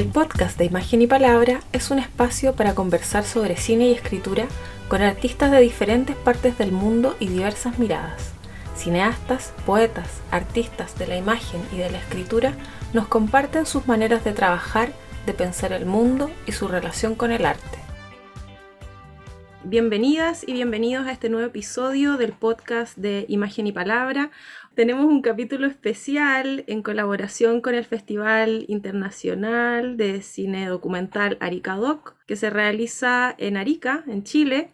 El podcast de Imagen y Palabra es un espacio para conversar sobre cine y escritura con artistas de diferentes partes del mundo y diversas miradas. Cineastas, poetas, artistas de la imagen y de la escritura nos comparten sus maneras de trabajar, de pensar el mundo y su relación con el arte. Bienvenidas y bienvenidos a este nuevo episodio del podcast de Imagen y Palabra. Tenemos un capítulo especial en colaboración con el Festival Internacional de Cine Documental Arica Doc, que se realiza en Arica, en Chile.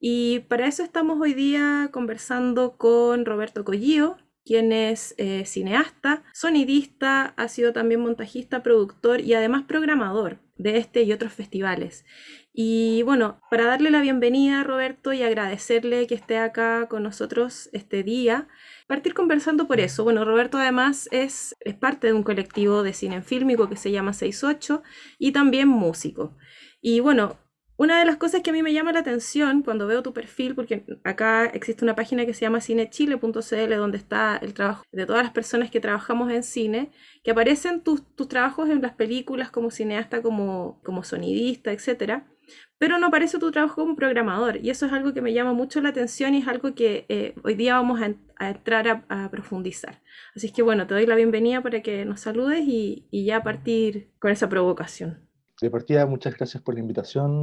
Y para eso estamos hoy día conversando con Roberto Collío, quien es eh, cineasta, sonidista, ha sido también montajista, productor y además programador de este y otros festivales. Y bueno, para darle la bienvenida a Roberto y agradecerle que esté acá con nosotros este día, partir conversando por eso. Bueno, Roberto además es, es parte de un colectivo de cine fílmico que se llama 68 y también músico. Y bueno, una de las cosas que a mí me llama la atención cuando veo tu perfil, porque acá existe una página que se llama cinechile.cl donde está el trabajo de todas las personas que trabajamos en cine, que aparecen tus, tus trabajos en las películas como cineasta, como, como sonidista, etc. Pero no aparece tu trabajo como programador y eso es algo que me llama mucho la atención y es algo que eh, hoy día vamos a, entrar a, profundizar. Así que bueno, te doy la bienvenida para que nos saludes y, y ya partir con esa provocación de partida, muchas gracias por la invitación,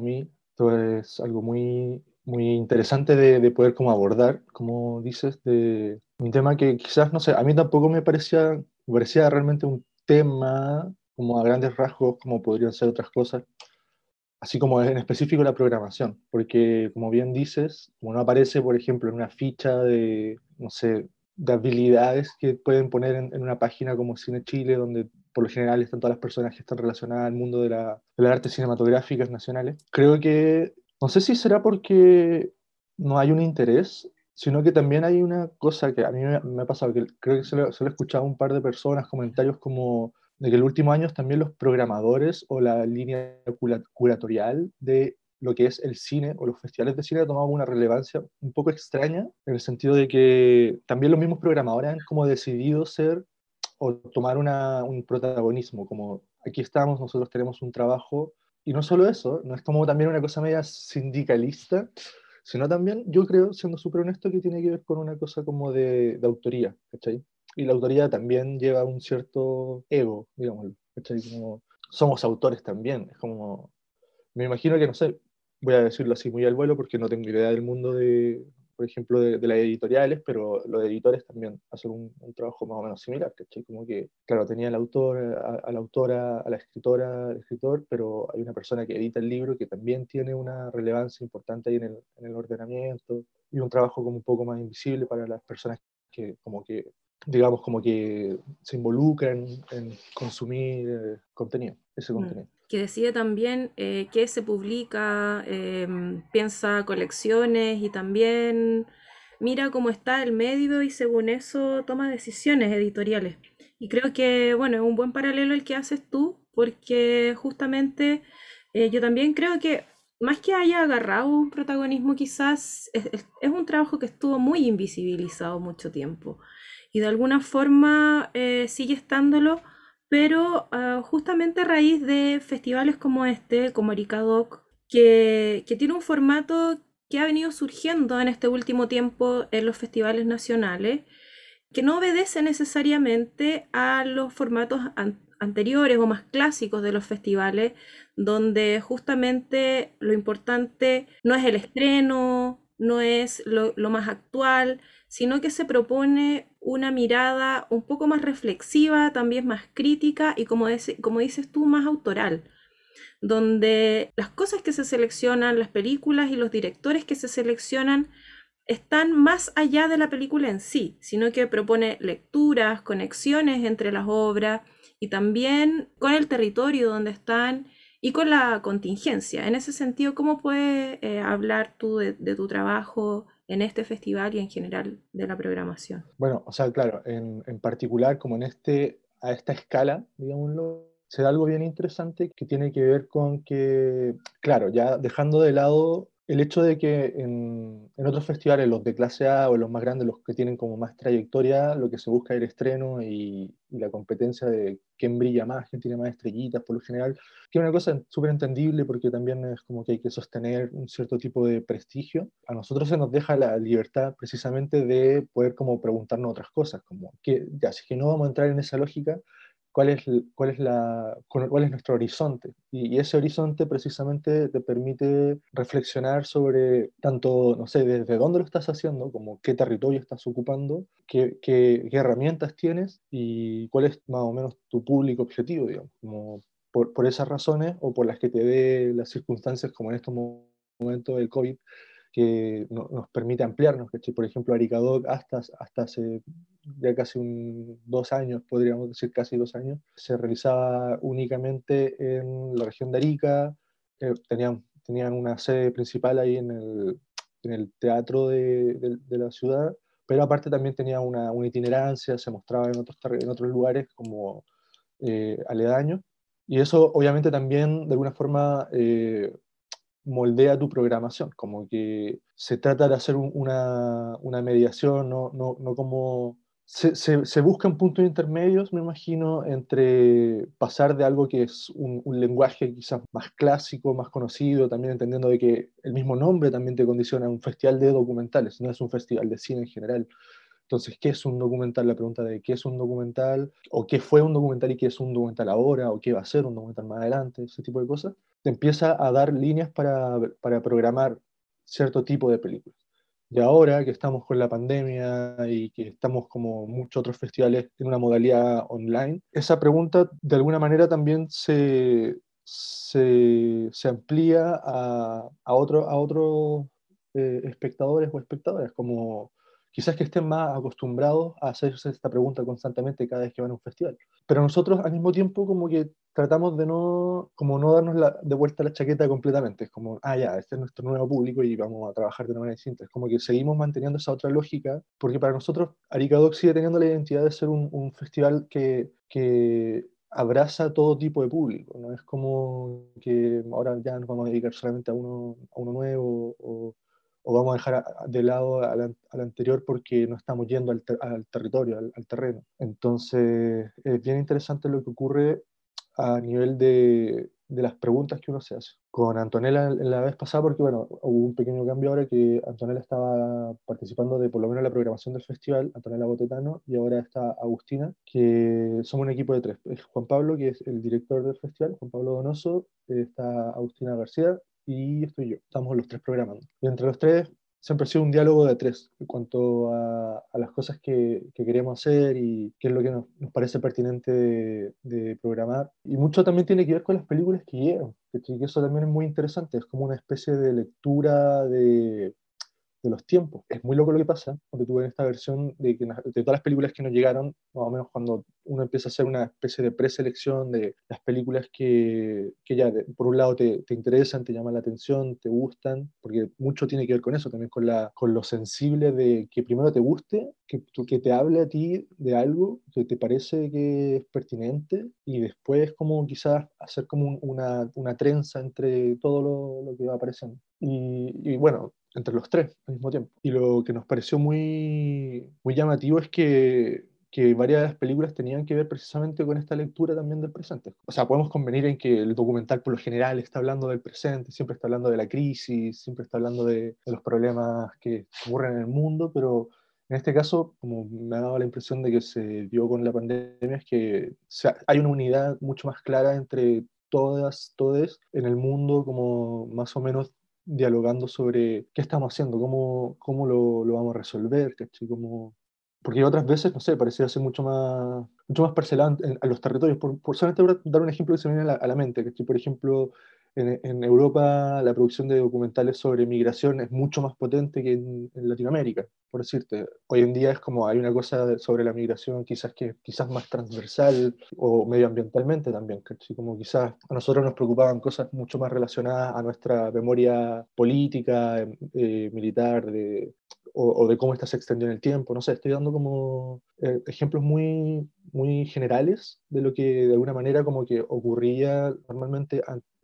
mí. Esto es algo muy, muy interesante de, poder como abordar, como dices, de un tema que quizás, no sé, a mí tampoco me parecía, me parecía realmente un tema como a grandes rasgos, como podrían ser otras cosas, así como en específico la programación, porque como bien dices, como no aparece, por ejemplo, en una ficha de, no sé, de habilidades que pueden poner en, en una página como Cine Chile, donde por lo general están todas las personas que están relacionadas al mundo de, la, de las artes cinematográficas nacionales. Creo que, no sé si será porque no hay un interés, sino que también hay una cosa que a mí me, ha pasado, que creo que se lo, se he escuchado un par de personas, comentarios como de que en los últimos años también los programadores o la línea curatorial de lo que es el cine o los festivales de cine ha tomado una relevancia un poco extraña, en el sentido de que también los mismos programadores han como decidido ser o tomar un protagonismo, como aquí estamos, nosotros tenemos un trabajo, y no solo eso, no es como también una cosa media sindicalista, sino también, yo creo, siendo súper honesto, que tiene que ver con una cosa como de, de autoría, ¿cachai? Y la autoría también lleva un cierto ego, digamos, ¿cachai? Como somos autores también, es como, me imagino que, no sé, voy a decirlo así muy al vuelo porque no tengo idea del mundo de, por ejemplo, de, las editoriales, pero los editores también hacen un, trabajo más o menos similar, ¿cachai? Como que, claro, tenía al autor, a, la autora, a la escritora, al escritor, pero hay una persona que edita el libro que también tiene una relevancia importante ahí en el, en el ordenamiento y un trabajo como un poco más invisible para las personas que como que digamos, como que se involucran en consumir eh, contenido, ese mm. contenido que decide también eh, qué se publica, em, piensa colecciones y también mira cómo está el medio y según eso toma decisiones editoriales. Y creo que, bueno, es un buen paralelo el que haces tú, porque justamente eh, yo también creo que más que haya agarrado un protagonismo, quizás es, es, un trabajo que estuvo muy invisibilizado mucho tiempo. Y de alguna forma eh, sigue estándolo pero ah, justamente a raíz de festivales como este, como Aricadoc, que, que tiene un formato que ha venido surgiendo en este último tiempo en los festivales nacionales, que no obedece necesariamente a los formatos anteriores o más clásicos de los festivales, donde justamente lo importante no es el estreno, no es lo, más actual, sino que se propone una mirada un poco más reflexiva, también más crítica y como, como dices tú, más autoral, donde las cosas que se seleccionan, las películas y los directores que se seleccionan están más allá de la película en sí, sino que propone lecturas, conexiones entre las obras y también con el territorio donde están y con la contingencia. En ese sentido, ¿cómo puedes eh, hablar tú de, tu trabajo en este festival y en general de la programación? Bueno, o sea, claro, en, en particular como en este, a esta escala, digámoslo, se da algo bien interesante que tiene que ver con que, claro, ya dejando de lado el hecho de que en, otros festivales, los de clase A o los más grandes, los que tienen como más trayectoria, lo que se busca es el estreno y, y la competencia de quién brilla más, quién tiene más estrellitas, por lo general, que es una cosa súper entendible porque también es como que hay que sostener un cierto tipo de prestigio. A nosotros se nos deja la libertad precisamente de poder como preguntarnos otras cosas, como que ya, si que no vamos a entrar en esa lógica, cuál es, cuál es, la, cuál es nuestro horizonte. Y, ese horizonte precisamente te permite reflexionar sobre tanto, no sé, desde dónde lo estás haciendo, como qué territorio estás ocupando, qué, qué, herramientas tienes y cuál es más o menos tu público objetivo, digamos. Como por, por esas razones o por las que te dé las circunstancias como en estos momentos del COVID, que nos permite ampliarnos, que Por ejemplo, Aricadoc hasta, hasta hace ya casi un, dos años, podríamos decir casi dos años, se realizaba únicamente en la región de Arica, eh, tenían, tenían una sede principal ahí en el, en el teatro de, de, la ciudad, pero aparte también tenía una, una, itinerancia, se mostraba en otros, en otros lugares como eh, aledaños, y eso obviamente también de alguna forma eh, moldea tu programación, como que se trata de hacer una, una, mediación, no, no, no como... Se, se, se, buscan puntos intermedios, me imagino, entre pasar de algo que es un, lenguaje quizás más clásico, más conocido, también entendiendo de que el mismo nombre también te condiciona un festival de documentales, no es un festival de cine en general. Entonces, ¿qué es un documental? La pregunta de qué es un documental, o qué fue un documental y qué es un documental ahora, o qué va a ser un documental más adelante, ese tipo de cosas, te empieza a dar líneas para, para programar cierto tipo de películas. Y ahora que estamos con la pandemia y que estamos como muchos otros festivales en una modalidad online, esa pregunta de alguna manera también se, se, se amplía a, a otros a otro, eh, espectadores o espectadoras, como quizás que estén más acostumbrados a hacerse esta pregunta constantemente cada vez que van a un festival. Pero nosotros al mismo tiempo como que tratamos de no, como no darnos la, de vuelta la chaqueta completamente. Es como, ah, ya, este es nuestro nuevo público y vamos a trabajar de una manera distinta. Es como que seguimos manteniendo esa otra lógica, porque para nosotros Arica sigue teniendo la identidad de ser un, un festival que, que abraza todo tipo de público. No es como que ahora ya nos vamos a dedicar solamente a uno, a uno nuevo o o vamos a dejar de lado al, anterior porque no estamos yendo al, territorio, al, terreno. Entonces, es bien interesante lo que ocurre a nivel de, de, las preguntas que uno se hace. Con Antonella la vez pasada, porque bueno, hubo un pequeño cambio ahora que Antonella estaba participando de por lo menos la programación del festival, Antonella Botetano, y ahora está Agustina, que somos un equipo de tres. Es Juan Pablo, que es el director del festival, Juan Pablo Donoso, está Agustina García, y estoy yo. Estamos los tres programando. Y entre los tres siempre ha sido un diálogo de tres en cuanto a, a las cosas que, que, queremos hacer y qué es lo que nos, nos parece pertinente de, de, programar. Y mucho también tiene que ver con las películas que llegan, que eso también es muy interesante. Es como una especie de lectura de, de los tiempos. Es muy loco lo que pasa cuando tuve esta versión de, que, de todas las películas que nos llegaron, más o menos cuando uno empieza a hacer una especie de preselección de las películas que, que ya por un lado te, te, interesan, te llaman la atención, te gustan, porque mucho tiene que ver con eso, también con, la, con lo sensible de que primero te guste, que, que te hable a ti de algo que te parece que es pertinente y después como quizás hacer como una, una trenza entre todo lo, lo que va apareciendo. Y, y, bueno, entre los tres al mismo tiempo. Y lo que nos pareció muy, muy llamativo es que, que varias de las películas tenían que ver precisamente con esta lectura también del presente. O sea, podemos convenir en que el documental por lo general está hablando del presente, siempre está hablando de la crisis, siempre está hablando de, de los problemas que ocurren en el mundo, pero en este caso, como me ha dado la impresión de que se dio con la pandemia, es que o sea, hay una unidad mucho más clara entre todas, todes en el mundo, como más o menos dialogando sobre qué estamos haciendo, cómo, cómo lo, lo vamos a resolver. Cómo... Porque otras veces, no sé, parecía ser mucho más, mucho más parcelado a los territorios. Por, por solamente dar un ejemplo que se me viene a la, a la mente, ¿cachai? Por ejemplo, en, Europa la producción de documentales sobre migración es mucho más potente que en, Latinoamérica, por decirte. Hoy en día es como hay una cosa sobre la migración quizás que quizás más transversal o medioambientalmente también, como quizás a nosotros nos preocupaban cosas mucho más relacionadas a nuestra memoria política, eh, militar, de, o, de cómo esta se extendió en el tiempo. No sé, estoy dando como eh, ejemplos muy, muy generales de lo que de alguna manera como que ocurría normalmente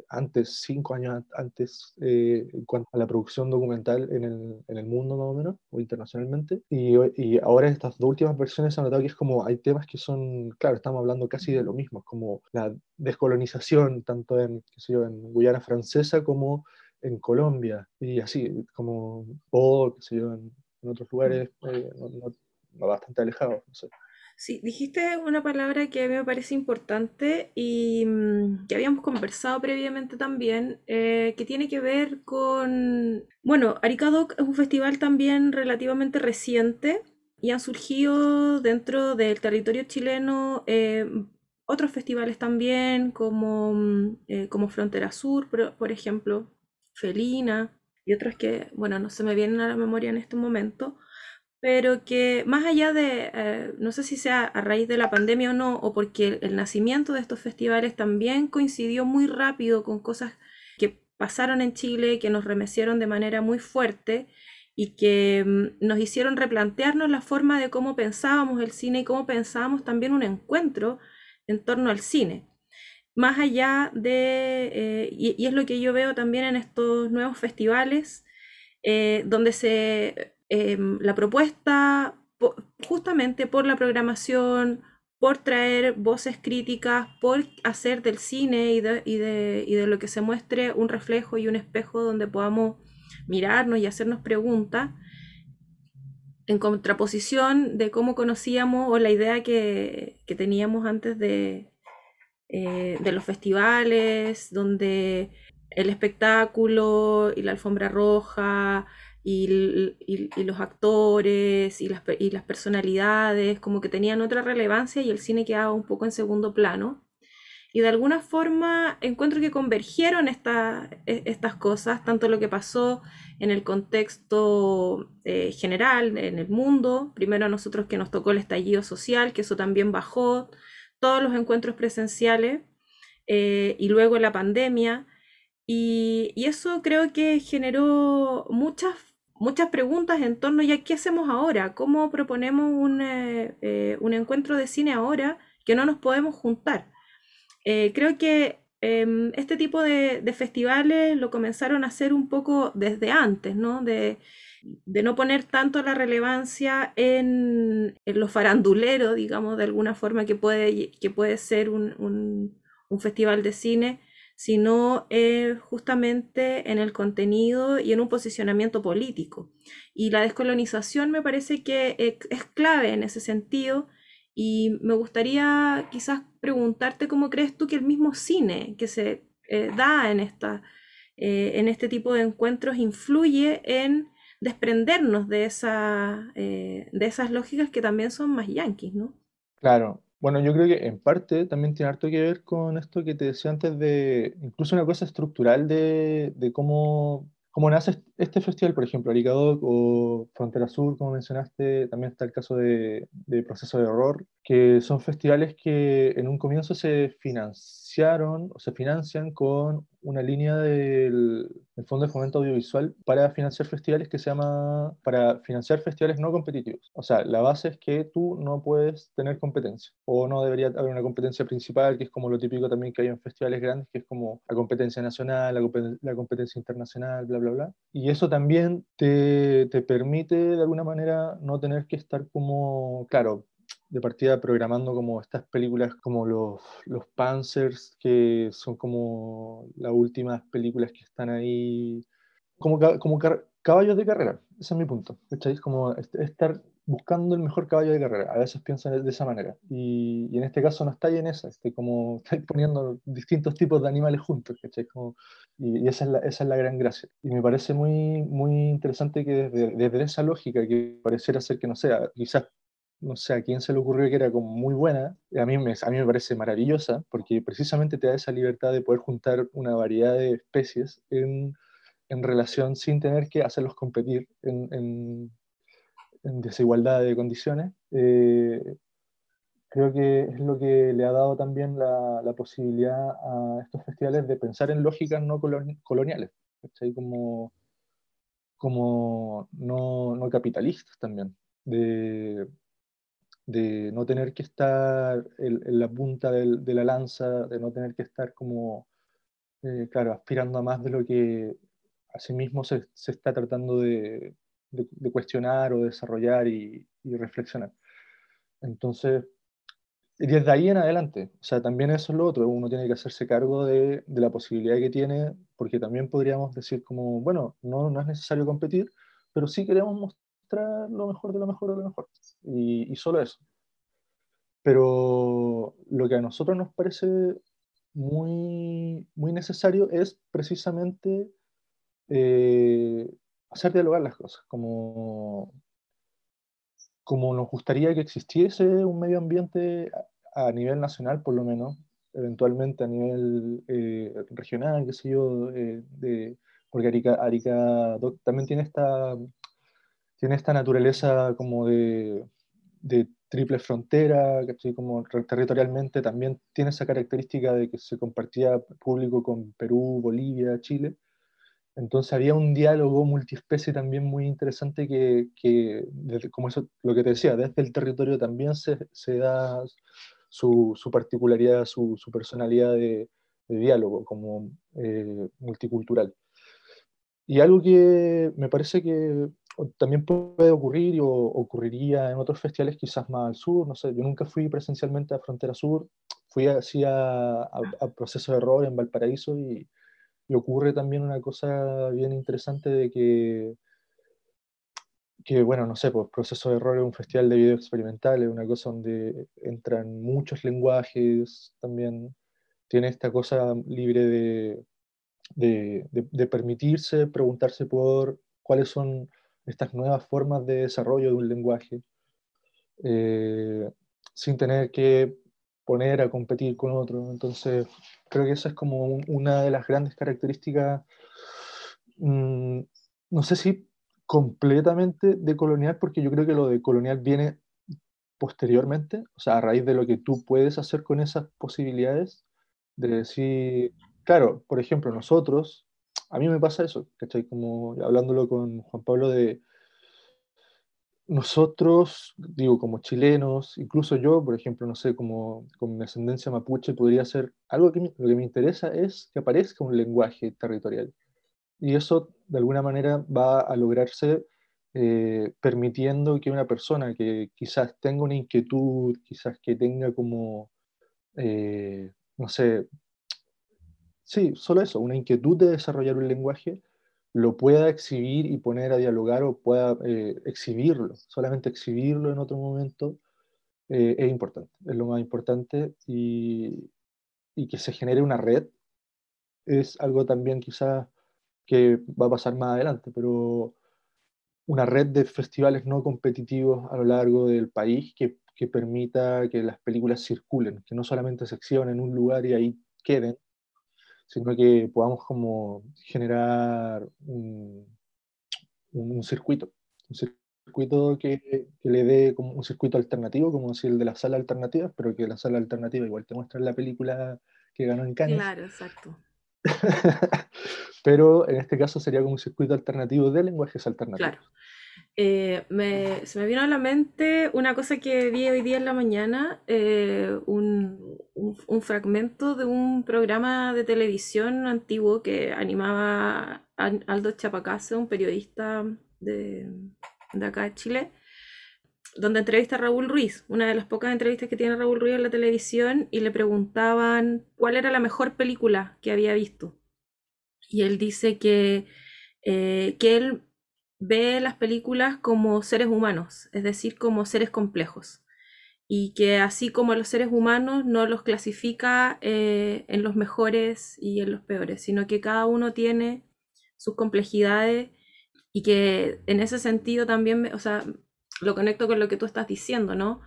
antes, cinco años antes, eh, en cuanto a la producción documental en el, en el, mundo más o menos, o internacionalmente. Y, y ahora estas dos últimas versiones han notado que es como, hay temas que son, claro, estamos hablando casi de lo mismo, como la descolonización, tanto en, qué sé yo, en Guyana Francesa como en Colombia, y así, como, o, qué sé yo, en, otros lugares eh, no, bastante alejados, no sé. Sí, dijiste una palabra que a mí me parece importante y mm, que habíamos conversado previamente también, eh, que tiene que ver con, bueno, Aricadoc es un festival también relativamente reciente y han surgido dentro del territorio chileno eh, otros festivales también, como, mm, eh, como Frontera Sur, por, ejemplo, Felina y otros que, bueno, no se me vienen a la memoria en este momento pero que más allá de, eh, no sé si sea a raíz de la pandemia o no, o porque el, nacimiento de estos festivales también coincidió muy rápido con cosas que pasaron en Chile, que nos remecieron de manera muy fuerte y que mm, nos hicieron replantearnos la forma de cómo pensábamos el cine y cómo pensábamos también un encuentro en torno al cine. Más allá de, eh, y, es lo que yo veo también en estos nuevos festivales, eh, donde se Em, la propuesta justamente por la programación, por traer voces críticas, por hacer del cine y de, y, de, y de, lo que se muestre un reflejo y un espejo donde podamos mirarnos y hacernos preguntas, en contraposición de cómo conocíamos o la idea que, que teníamos antes de, eh, de los festivales, donde el espectáculo y la alfombra roja y, los actores y las, y las, personalidades como que tenían otra relevancia y el cine quedaba un poco en segundo plano. Y de alguna forma encuentro que convergieron e, estas cosas, tanto lo que pasó en el contexto eh, general, en el mundo, primero a nosotros que nos tocó el estallido social, que eso también bajó, todos los encuentros presenciales, eh, y luego la pandemia, y, y, eso creo que generó muchas muchas preguntas en torno a qué hacemos ahora, cómo proponemos eh, eh, un, encuentro de cine ahora que no nos podemos juntar. Eh, creo que em, este tipo de, festivales lo comenzaron a hacer un poco desde antes, ¿no? De, no poner tanto la relevancia en, lo farandulero, digamos, de alguna forma que puede, que puede ser un festival de cine, sino eh, justamente en el contenido y en un posicionamiento político. Y la descolonización me parece que es clave en ese sentido y me gustaría quizás preguntarte cómo crees tú que el mismo cine que se eh, da en, esta, eh, en este tipo de encuentros influye en desprendernos de, esa, de esas lógicas que también son más yanquis, ¿no? Claro, bueno, yo creo que en parte también tiene harto que ver con esto que te decía antes de, incluso una cosa estructural de, de cómo, cómo nace este festival, por ejemplo, Aricadoc o Frontera Sur, como mencionaste, también está el caso de, de Proceso de Horror, que son festivales que en un comienzo se financiaron o se financian con una línea del, Fondo de Fomento Audiovisual para financiar festivales que se llama, para financiar festivales no competitivos. O sea, la base es que tú no puedes tener competencia o no debería haber una competencia principal, que es como lo típico también que hay en festivales grandes, que es como la competencia nacional, la, competencia internacional, bla, bla, bla. Y eso también te, te permite de alguna manera no tener que estar como, claro, de partida programando como estas películas como los, los Panzers, que son como las últimas películas que están ahí, como, como caballos de carrera, ese es mi punto, ¿cachai? Como estar buscando el mejor caballo de carrera, a veces pienso de esa manera, y, y en este caso no estáis en esa, estoy como estáis poniendo distintos tipos de animales juntos, ¿cachai? Como, y, esa, es la, esa es la gran gracia. Y me parece muy, muy interesante que desde, desde esa lógica que pareciera ser que, no sea, quizás no sé a quién se le ocurrió que era como muy buena, a mí, me, a mí me parece maravillosa, porque precisamente te da esa libertad de poder juntar una variedad de especies en, en relación sin tener que hacerlos competir en, en, desigualdad de condiciones. Eh, creo que es lo que le ha dado también la, la, posibilidad a estos festivales de pensar en lógicas no coloniales, como, como no, no capitalistas también. De, de no tener que estar en, la punta de la lanza, de no tener que estar como eh, claro, aspirando a más de lo que a sí mismo se, se está tratando de, de, cuestionar o desarrollar y, y, reflexionar. Entonces, y desde ahí en adelante, o sea, también eso es lo otro, uno tiene que hacerse cargo de, de la posibilidad que tiene, porque también podríamos decir como, bueno, no, no es necesario competir, pero sí queremos lo mejor de lo mejor de lo mejor, y, y solo eso. Pero lo que a nosotros nos parece muy, muy necesario es precisamente eh, hacer dialogar las cosas, como, como nos gustaría que existiese un medio ambiente a, nivel nacional, por lo menos, eventualmente a nivel eh, regional, qué sé yo, eh, de, porque Arica, Arica también tiene esta, tiene esta naturaleza como de, de triple frontera, que como territorialmente también tiene esa característica de que se compartía público con Perú, Bolivia, Chile. Entonces había un diálogo multiespecie también muy interesante que, que como eso, lo que te decía, desde el territorio también se, se da su, su, particularidad, su, su personalidad de, de, diálogo como eh, multicultural. Y algo que me parece que también puede ocurrir o ocurriría en otros festivales quizás más al sur, no sé, yo nunca fui presencialmente a Frontera Sur, fui así a, a, Proceso de Error en Valparaíso y, y, ocurre también una cosa bien interesante de que, que bueno, no sé, pues Proceso de Error es un festival de video experimental, es una cosa donde entran muchos lenguajes, también tiene esta cosa libre de, de, de, de permitirse preguntarse por cuáles son estas nuevas formas de desarrollo de un lenguaje, eh, sin tener que poner a competir con otro. Entonces, creo que esa es como una de las grandes características, mmm, no sé si completamente de colonial, porque yo creo que lo de colonial viene posteriormente, o sea, a raíz de lo que tú puedes hacer con esas posibilidades, de decir, claro, por ejemplo, nosotros a mí me pasa eso, ¿cachai? Como hablándolo con Juan Pablo de nosotros, digo, como chilenos, incluso yo, por ejemplo, no sé, como con ascendencia mapuche, podría ser algo que lo que me interesa es que aparezca un lenguaje territorial. Y eso, de alguna manera, va a lograrse eh, permitiendo que una persona que quizás tenga una inquietud, quizás que tenga como, eh, no sé, Sí, solo eso, una inquietud de desarrollar un lenguaje, lo pueda exhibir y poner a dialogar o pueda eh, exhibirlo, solamente exhibirlo en otro momento eh, es importante, es lo más importante y, y, que se genere una red es algo también quizás que va a pasar más adelante, pero una red de festivales no competitivos a lo largo del país que, que permita que las películas circulen, que no solamente se exhiban en un lugar y ahí queden, sino que podamos como generar un, un, circuito, un circuito que, que, le dé como un circuito alternativo, como decir el de la sala alternativa, pero que la sala alternativa igual te muestra la película que ganó en Cannes. Claro, exacto. pero en este caso sería como un circuito alternativo de lenguajes alternativos. Claro. Eh, me, se me vino a la mente una cosa que vi hoy día en la mañana, eh, un, un, fragmento de un programa de televisión antiguo que animaba Aldo Chapacase, un periodista de, de acá de Chile, donde entrevista a Raúl Ruiz, una de las pocas entrevistas que tiene Raúl Ruiz en la televisión, y le preguntaban cuál era la mejor película que había visto. Y él dice que, eh, que él ve las películas como seres humanos, es decir, como seres complejos. Y que así como los seres humanos no los clasifica eh, en los mejores y en los peores, sino que cada uno tiene sus complejidades y que en ese sentido también, o sea, lo conecto con lo que tú estás diciendo, ¿no?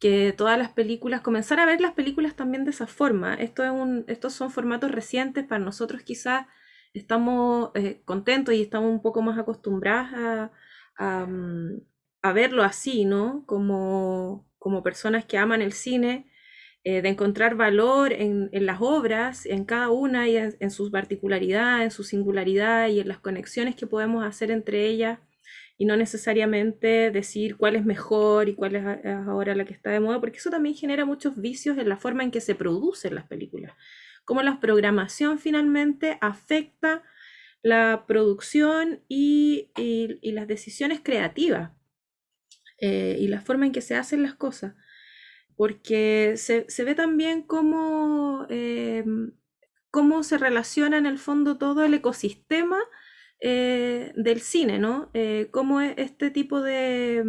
Que todas las películas, comenzar a ver las películas también de esa forma. Estos son formatos recientes para nosotros quizás estamos eh, contentos y estamos un poco más acostumbrados a, mm, a verlo así, ¿no? Como, como, personas que aman el cine, eh, de encontrar valor en, en, las obras, en cada una y en, en su particularidad, en su singularidad y en las conexiones que podemos hacer entre ellas y no necesariamente decir cuál es mejor y cuál es ahora la que está de moda, porque eso también genera muchos vicios en la forma en que se producen las películas cómo la programación finalmente afecta la producción y, las decisiones creativas eh, y la forma en que se hacen las cosas. Porque se, ve también cómo, em, cómo se relaciona en el fondo todo el ecosistema eh, del cine, ¿no? Eh, cómo este tipo de,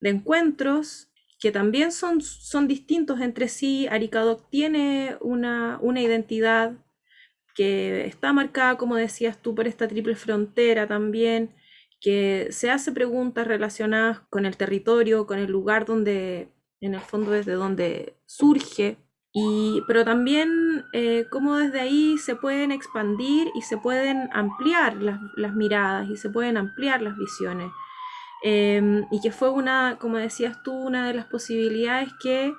de encuentros que también son, son distintos entre sí. Aricadoc tiene una, identidad que está marcada, como decías tú, por esta triple frontera también, que se hace preguntas relacionadas con el territorio, con el lugar donde, en el fondo, desde donde surge, y, pero también eh, cómo desde ahí se pueden expandir y se pueden ampliar las, las miradas y se pueden ampliar las visiones. Em, y que fue una, como decías tú, una de las posibilidades que,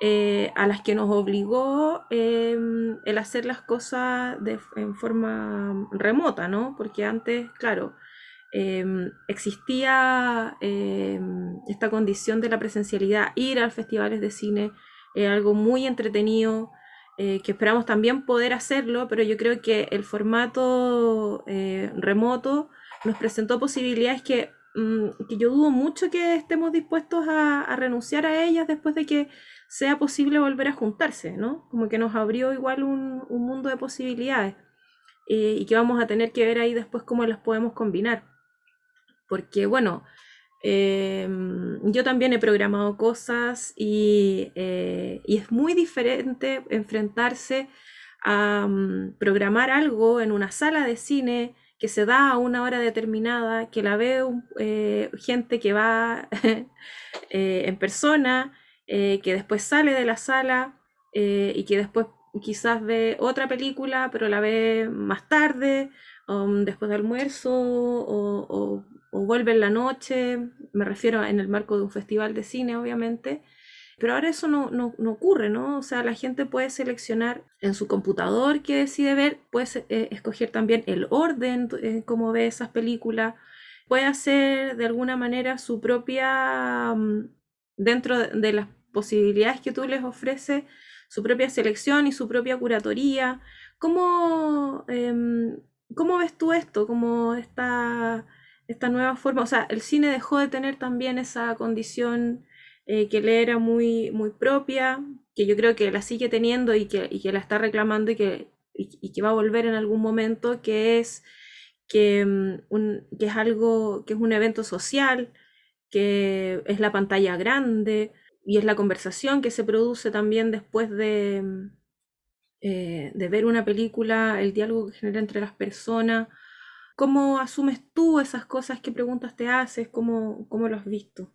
eh, a las que nos obligó em, el hacer las cosas en forma remota, ¿no? Porque antes, claro, em, existía esta condición de la presencialidad, ir a festivales de cine, algo muy entretenido, eh, que esperamos también poder hacerlo, pero yo creo que el formato eh, remoto nos presentó posibilidades que que yo dudo mucho que estemos dispuestos a, renunciar a ellas después de que sea posible volver a juntarse, ¿no? Como que nos abrió igual un, mundo de posibilidades eh, y que vamos a tener que ver ahí después cómo las podemos combinar. Porque, bueno, em, yo también he programado cosas y, eh, es muy diferente enfrentarse a mm, programar algo en una sala de cine que se da a una hora determinada, que la ve eh, gente que va eh, en persona, eh, que después sale de la sala y que después quizás ve otra película, pero la ve más tarde, um, después de almuerzo o vuelve en la noche, me refiero en el marco de un festival de cine, obviamente. Pero ahora eso no, no, no, ocurre, ¿no? O sea, la gente puede seleccionar en su computador que decide ver, puede eh, escoger también el orden en cómo ve esas películas, puede hacer de alguna manera su propia, mm, dentro de, las posibilidades que tú les ofreces, su propia selección y su propia curatoría. ¿Cómo, em, ¿cómo ves tú esto? ¿Cómo esta, esta nueva forma? O sea, el cine dejó de tener también esa condición eh, que le era muy, muy propia, que yo creo que la sigue teniendo y que, y que la está reclamando y que, y, que va a volver en algún momento, que es que, mm, un, que es algo, que es un evento social, que es la pantalla grande y es la conversación que se produce también después de, mm, eh, de ver una película, el diálogo que genera entre las personas. ¿Cómo asumes tú esas cosas? ¿Qué preguntas te haces? ¿Cómo, cómo lo has visto?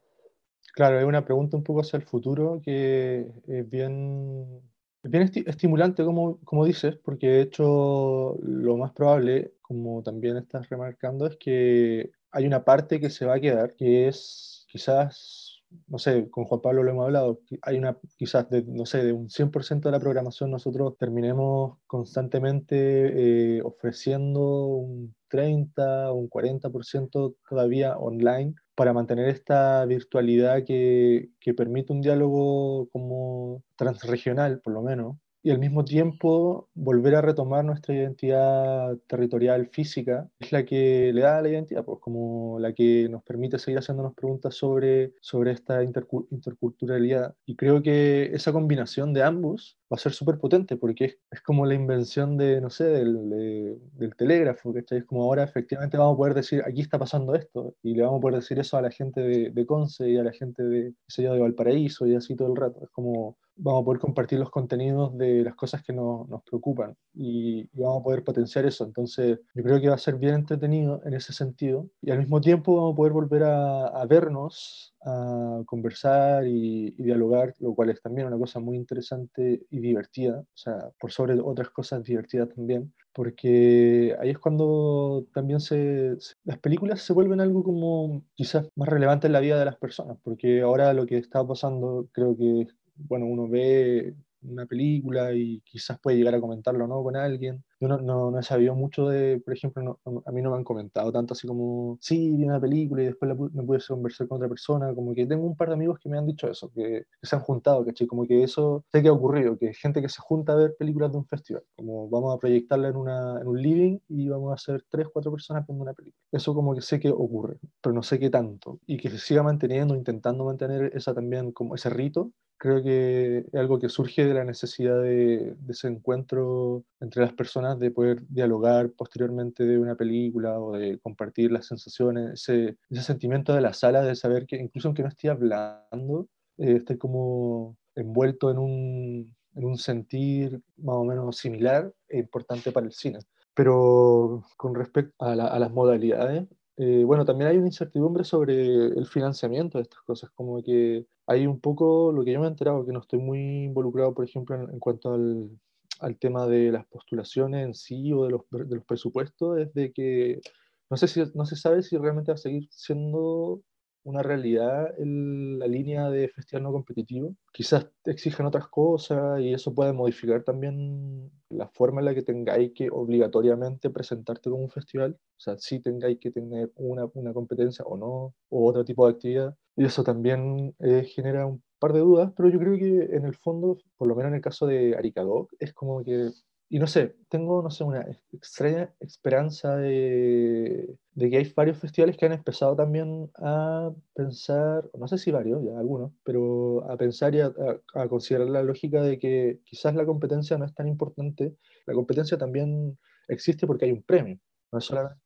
Claro, es una pregunta un poco hacia el futuro que es bien, bien estimulante, como, como dices, porque de hecho lo más probable, como también estás remarcando, es que hay una parte que se va a quedar, que es quizás, no sé, con Juan Pablo lo hemos hablado, hay una quizás de, no sé, de un 100% de la programación nosotros terminemos constantemente eh, ofreciendo un 30 o un 40% todavía online para mantener esta virtualidad que, que permite un diálogo como transregional, por lo menos, y al mismo tiempo volver a retomar nuestra identidad territorial física es la que le da la identidad, pues como la que nos permite seguir haciéndonos preguntas sobre, sobre esta interculturalidad. Y creo que esa combinación de ambos va a ser súper potente porque es, es, como la invención de, no sé, del, del telégrafo, ¿cachai? Es como ahora efectivamente vamos a poder decir, aquí está pasando esto, y le vamos a poder decir eso a la gente de, de Conce y a la gente de, de Valparaíso y así todo el rato. Es como vamos a poder compartir los contenidos de las cosas que nos preocupan y, vamos a poder potenciar eso. Entonces, yo creo que va a ser bien entretenido en ese sentido y al mismo tiempo vamos a poder volver a, vernos, a conversar y, dialogar, lo cual es también una cosa muy interesante y divertida, o sea, por sobre otras cosas divertidas también, porque ahí es cuando también se, las películas se vuelven algo como quizás más relevante en la vida de las personas, porque ahora lo que está pasando creo que bueno, uno ve una película y quizás puede llegar a comentarlo no con alguien, yo no, no, no, he sabido mucho de, por ejemplo, a mí no me han comentado tanto así como, sí, vi una película y después la, me pude conversar con otra persona, como que tengo un par de amigos que me han dicho eso, que, se han juntado, ¿cachai? Como que eso sé que ha ocurrido, que gente que se junta a ver películas de un festival, como vamos a proyectarla en, una, en un living y vamos a ser tres, cuatro personas viendo una película. Eso como que sé que ocurre, pero no sé qué tanto. Y que se siga manteniendo, intentando mantener esa también, como ese rito, creo que es algo que surge de la necesidad de, ese encuentro entre las personas, de poder dialogar posteriormente de una película o de compartir las sensaciones, ese, ese sentimiento de la sala, de saber que incluso aunque no esté hablando, eh, como envuelto en un, en un sentir más o menos similar e importante para el cine. Pero con respecto a, a las modalidades, eh, bueno, también hay una incertidumbre sobre el financiamiento de estas cosas, como que hay un poco, lo que yo me he enterado, que no estoy muy involucrado, por ejemplo, en, cuanto al, tema de las postulaciones en sí o de los, de los presupuestos, es de que no, sé si, no se sabe si realmente va a seguir siendo una realidad en la línea de festival no competitivo. Quizás exigen otras cosas y eso puede modificar también la forma en la que tengáis que obligatoriamente presentarte como un festival. O sea, si tengáis que tener una, una competencia o no, o otro tipo de actividad. Y eso también eh, genera un par de dudas, pero yo creo que en el fondo, por lo menos en el caso de Aricadoc, es como que y no sé, tengo, no sé, una extraña esperanza de, que hay varios festivales que han empezado también a pensar, no sé si varios, ya algunos, pero a pensar y a, a, considerar la lógica de que quizás la competencia no es tan importante. La competencia también existe porque hay un premio, no es solamente...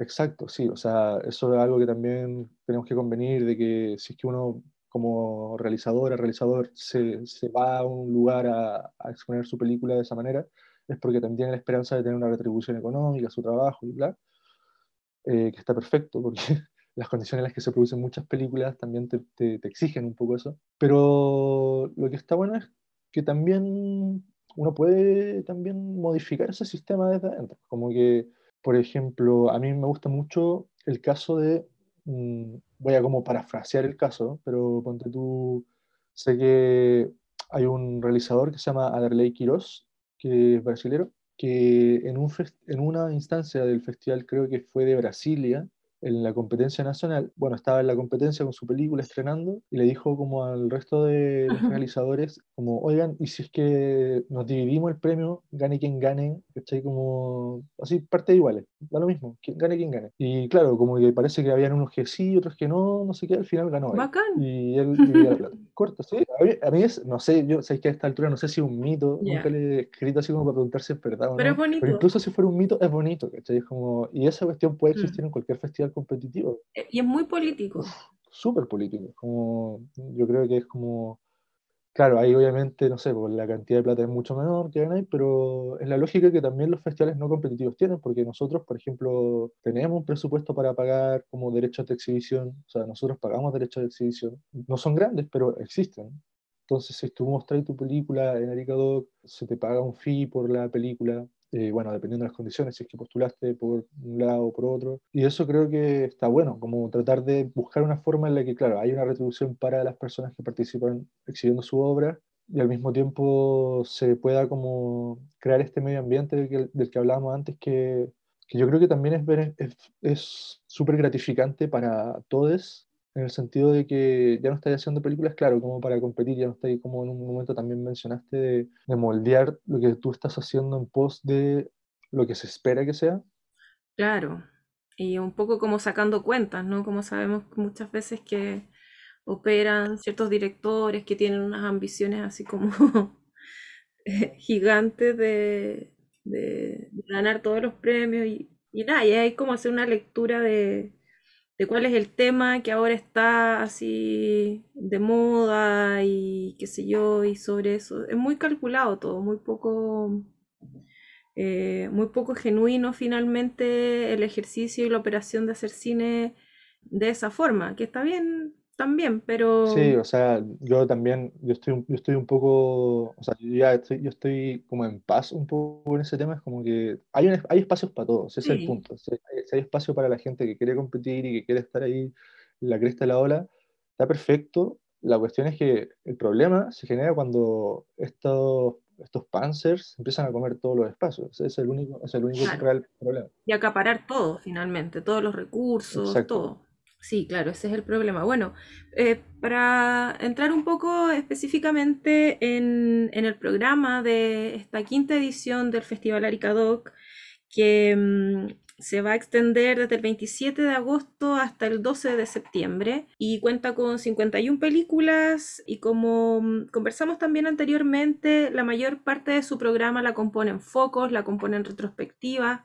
Exacto, sí, o sea, eso es algo que también tenemos que convenir de que si es que uno como realizadora, realizador, se, se, va a un lugar a, a, exponer su película de esa manera, es porque también tiene la esperanza de tener una retribución económica, su trabajo y bla, eh, que está perfecto, porque las condiciones en las que se producen muchas películas también te, te, te, exigen un poco eso. Pero lo que está bueno es que también uno puede también modificar ese sistema desde adentro. Como que, por ejemplo, a mí me gusta mucho el caso de Mm, voy a como parafrasear el caso, pero ponte tú, sé que hay un realizador que se llama Aderley Quiroz, que es brasilero, que en, un en una instancia del festival, creo que fue de Brasilia, en la competencia nacional, bueno, estaba en la competencia con su película estrenando y le dijo como al resto de los realizadores, como, oigan, y si es que nos dividimos el premio, gane quien gane, ¿cachai? Como, así, parte iguales, da lo mismo, quien gane quien gane. Y claro, como que parece que habían unos que sí, otros que no, no sé qué, al final ganó. Bacán. Y él dividía la plata. Corto, sí. A mí, es, no sé, yo sé que a esta altura no sé si es un mito, nunca le he escrito así como para preguntar si es verdad o Pero no. Es bonito. Pero incluso si fuera un mito, es bonito, ¿cachai? Como, y esa cuestión puede existir mm. en cualquier festival competitivo. Eh, y es muy político. Súper político. Como, yo creo que es como, claro, ahí obviamente, no sé, pues la cantidad de plata es mucho menor que ganáis, pero es la lógica que también los festivales no competitivos tienen, porque nosotros, por ejemplo, tenemos un presupuesto para pagar como derechos de exhibición, o sea, nosotros pagamos derechos de exhibición. No son grandes, pero existen. Entonces, si tú mostras tu película en Aricadoc, se te paga un fee por la película, eh, bueno, dependiendo de las condiciones, si es que postulaste por un lado o por otro. Y eso creo que está bueno, como tratar de buscar una forma en la que, claro, hay una retribución para las personas que participan exhibiendo su obra y al mismo tiempo se pueda como crear este medio ambiente del que, del que hablábamos antes que, que yo creo que también es súper es, gratificante para todos en el sentido de que ya no estáis haciendo películas, claro, como para competir, ya no estáis como en un momento también mencionaste de, de, moldear lo que tú estás haciendo en pos de lo que se espera que sea. Claro, y un poco como sacando cuentas, ¿no? Como sabemos muchas veces que operan ciertos directores que tienen unas ambiciones así como gigantes de, de, de, ganar todos los premios y, y nada, y hay como hacer una lectura de de cuál es el tema que ahora está así de moda y qué sé yo, y sobre eso. Es muy calculado todo, muy poco, eh, muy poco genuino finalmente el ejercicio y la operación de hacer cine de esa forma, que está bien también, pero... Sí, o sea, yo también, yo estoy, yo estoy un poco, o sea, yo ya estoy, yo estoy como en paz un poco en ese tema, es como que hay, un, hay espacios para todos, ese sí. es el punto. Si hay, si hay, espacio para la gente que quiere competir y que quiere estar ahí en la cresta de la ola, está perfecto. La cuestión es que el problema se genera cuando estos, estos Panzers empiezan a comer todos los espacios. Ese es el único, es el único real problema. Y acaparar todo, finalmente, todos los recursos, todo. Sí, claro, ese es el problema. Bueno, eh, para entrar un poco específicamente en, el programa de esta quinta edición del Festival Aricadoc, que mm, se va a extender desde el 27 de agosto hasta el 12 de septiembre y cuenta con 51 películas y como mm, conversamos también anteriormente, la mayor parte de su programa la componen focos, la componen retrospectiva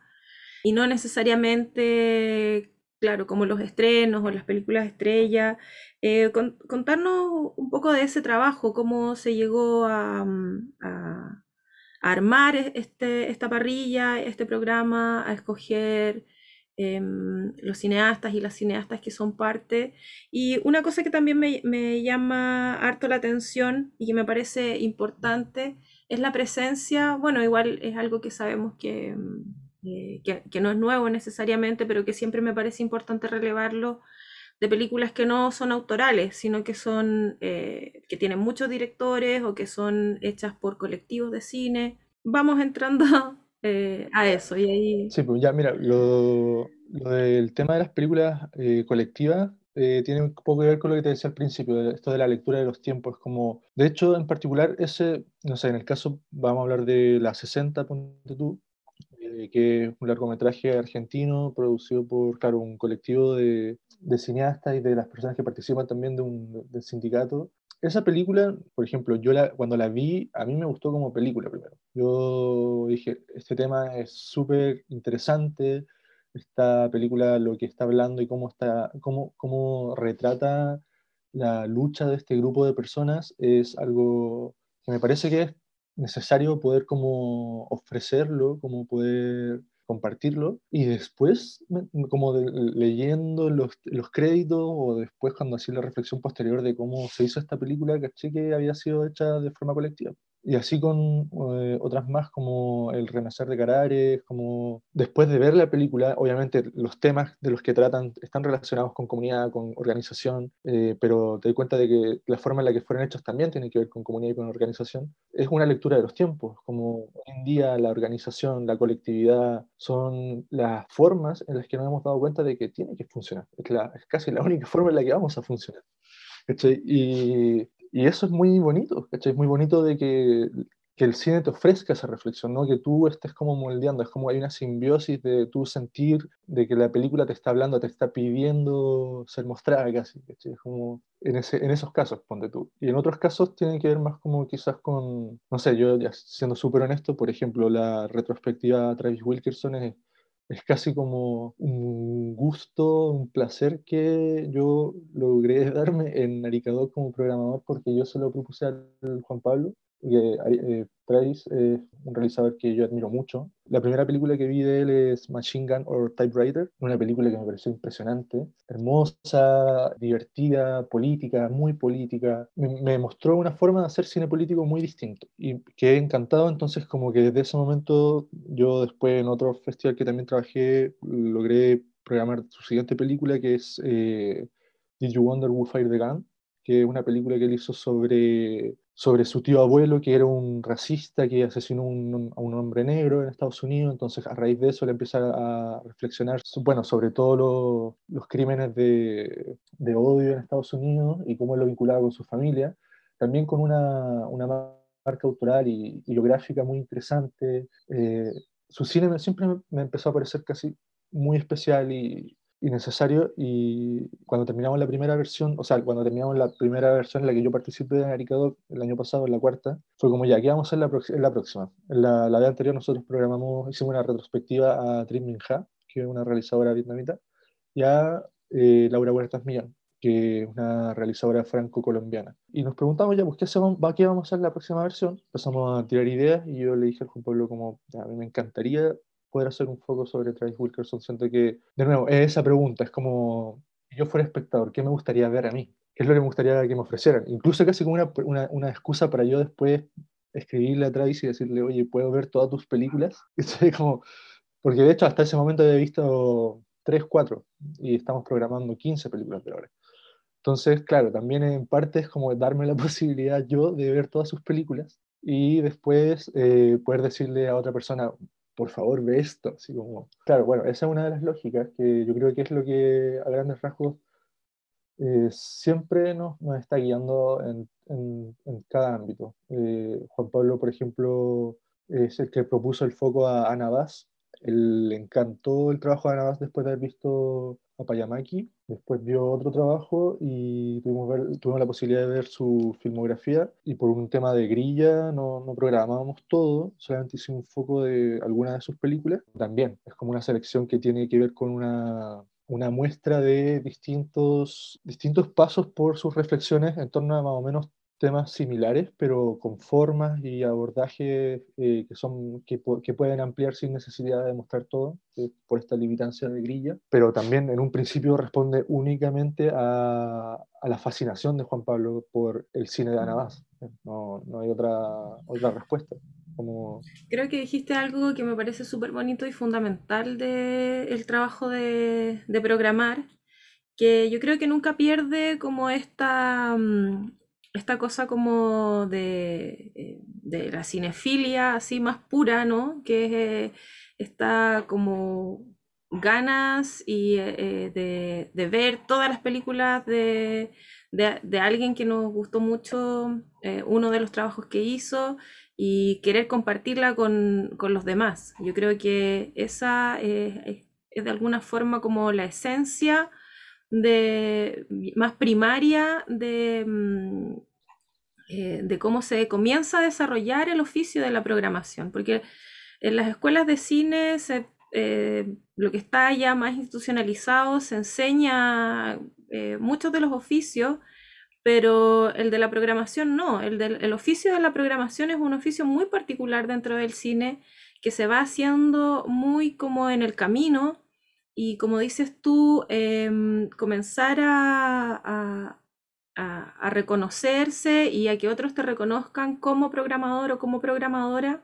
y no necesariamente, claro, como los estrenos o las películas estrella. Eh, contarnos un poco de ese trabajo, cómo se llegó a mm, armar e-, este, esta parrilla, este programa, a escoger em, los cineastas y las cineastas que son parte. Y una cosa que también me, llama harto la atención y que me parece importante es la presencia, bueno, igual es algo que sabemos que, eh, que, no es nuevo necesariamente, pero que siempre me parece importante relevarlo de películas que no son autorales, sino que son eh, que tienen muchos directores o que son hechas por colectivos de cine. Vamos entrando eh, a eso y ahí. Sí, pues ya mira, lo, del tema de las películas colectivas tiene un poco que ver con lo que te decía al principio, esto de la lectura de los tiempos. Como, de hecho, en particular, ese, no sé, en el caso, vamos a hablar de la 60, ponte tú, que es un largometraje argentino producido por, claro, un colectivo de, de cineastas y de las personas que participan también de un del sindicato. Esa película, por ejemplo, yo la, cuando la vi, a mí me gustó como película primero. Yo dije, este tema es súper interesante, esta película lo que está hablando y cómo, está, cómo, cómo retrata la lucha de este grupo de personas es algo que me parece que es necesario poder como ofrecerlo, como poder compartirlo y después, como leyendo los, los, créditos o después cuando hacía la reflexión posterior de cómo se hizo esta película, caché que había sido hecha de forma colectiva. Y así con eh, otras más como El Renacer de Carares, como después de ver la película, obviamente los temas de los que tratan están relacionados con comunidad, con organización, eh, pero te doy cuenta de que la forma en la que fueron hechos también tiene que ver con comunidad y con organización. Es una lectura de los tiempos, como hoy en día la organización, la colectividad son las formas en las que nos hemos dado cuenta de que tiene que funcionar. Es, la, es casi la única forma en la que vamos a funcionar. Y y eso es muy bonito, ¿cachai? Es muy bonito de que, que, el cine te ofrezca esa reflexión, ¿no? Que tú estés como moldeando, es como hay una simbiosis de tu sentir de que la película te está hablando, te está pidiendo ser mostrada casi, ¿cachai? Es como en, ese, en esos casos, ponte tú. Y en otros casos tienen que ver más como quizás con, no sé, yo ya siendo súper honesto, por ejemplo, la retrospectiva Travis Wilkerson es es casi como un gusto, un placer que yo logré darme en Aricadoc como programador porque yo se lo propuse al Juan Pablo, que eh, Trace es un realizador que yo admiro mucho. La primera película que vi de él es Machine Gun or Typewriter, una película que me pareció impresionante, hermosa, divertida, política, muy política. Me, mostró una forma de hacer cine político muy distinto y quedé encantado. Entonces, como que desde ese momento, yo después en otro festival que también trabajé, logré programar su siguiente película que es eh, Did You Wonder Who Fired the Gun? que es una película que él hizo sobre sobre su tío abuelo, que era un racista que asesinó a un hombre negro en Estados Unidos. Entonces, a raíz de eso, le empieza a reflexionar bueno, sobre todos los crímenes de, de, odio en Estados Unidos y cómo lo vinculaba con su familia. También con una, una marca autoral y, y biográfica muy interesante. Eh, su cine siempre me empezó a parecer casi muy especial y, innecesario y cuando terminamos la primera versión, o sea, cuando terminamos la primera versión en la que yo participé en Aricadoc el año pasado, en la cuarta, fue como ya, ¿qué vamos a hacer la, en la próxima? En la, la vez anterior nosotros programamos, hicimos una retrospectiva a Trin Minh Ha, que es una realizadora vietnamita, y a eh, Laura Huertas Millán, que es una realizadora franco-colombiana. Y nos preguntamos ya, pues, ¿qué, hacemos, ¿qué vamos a hacer la próxima versión? Empezamos a tirar ideas y yo le dije al Juan Pablo como, a mí me encantaría poder hacer un foco sobre Travis Wilkerson. Siento que, de nuevo, es esa pregunta, es como, si yo fuera espectador, ¿qué me gustaría ver a mí? ¿Qué es lo que me gustaría que me ofrecieran? Incluso casi como una, una, una excusa para yo después escribirle a Travis y decirle, oye, ¿puedo ver todas tus películas? como, porque de hecho hasta ese momento he visto 3, 4 y estamos programando 15 películas de ahora. Entonces, claro, también en parte es como darme la posibilidad yo de ver todas sus películas y después eh, poder decirle a otra persona, por favor, ve esto. Así como, claro, bueno, esa es una de las lógicas que yo creo que es lo que a grandes rasgos eh, siempre nos, nos, está guiando en, en, cada ámbito. Eh, Juan Pablo, por ejemplo, es el que propuso el foco a Ana. Él le encantó el trabajo de Ana después de haber visto a Payamaki. Después vio otro trabajo y tuvimos, la posibilidad de ver su filmografía. Y por un tema de grilla no, no programábamos todo, solamente hicimos un foco de alguna de sus películas. También es como una selección que tiene que ver con una una muestra de distintos, distintos pasos por sus reflexiones en torno a más o menos temas similares, pero con formas y abordajes eh, que, son, que, que, pueden ampliar sin necesidad de mostrar todo, eh, por esta limitancia de grilla, pero también en un principio responde únicamente a, a la fascinación de Juan Pablo por el cine de Anabás. No, no hay otra, otra respuesta. Como... Creo que dijiste algo que me parece súper bonito y fundamental del el trabajo de, de, programar, que yo creo que nunca pierde como esta, mm, esta cosa como de, eh, de la cinefilia así más pura, ¿no? Que está como ganas y eh, de, de, ver todas las películas de, de, alguien que nos gustó mucho, eh, uno de los trabajos que hizo y querer compartirla con, con los demás. Yo creo que esa es, es de alguna forma como la esencia de, más primaria de, mm, eh, de cómo se comienza a desarrollar el oficio de la programación, porque en las escuelas de cine se, eh, lo que está ya más institucionalizado se enseña eh, muchos de los oficios pero el de la programación no, el, del, el oficio de la programación es un oficio muy particular dentro del cine que se va haciendo muy como en el camino y como dices tú, eh, comenzar a, a, reconocerse y a que otros te reconozcan como programador o como programadora,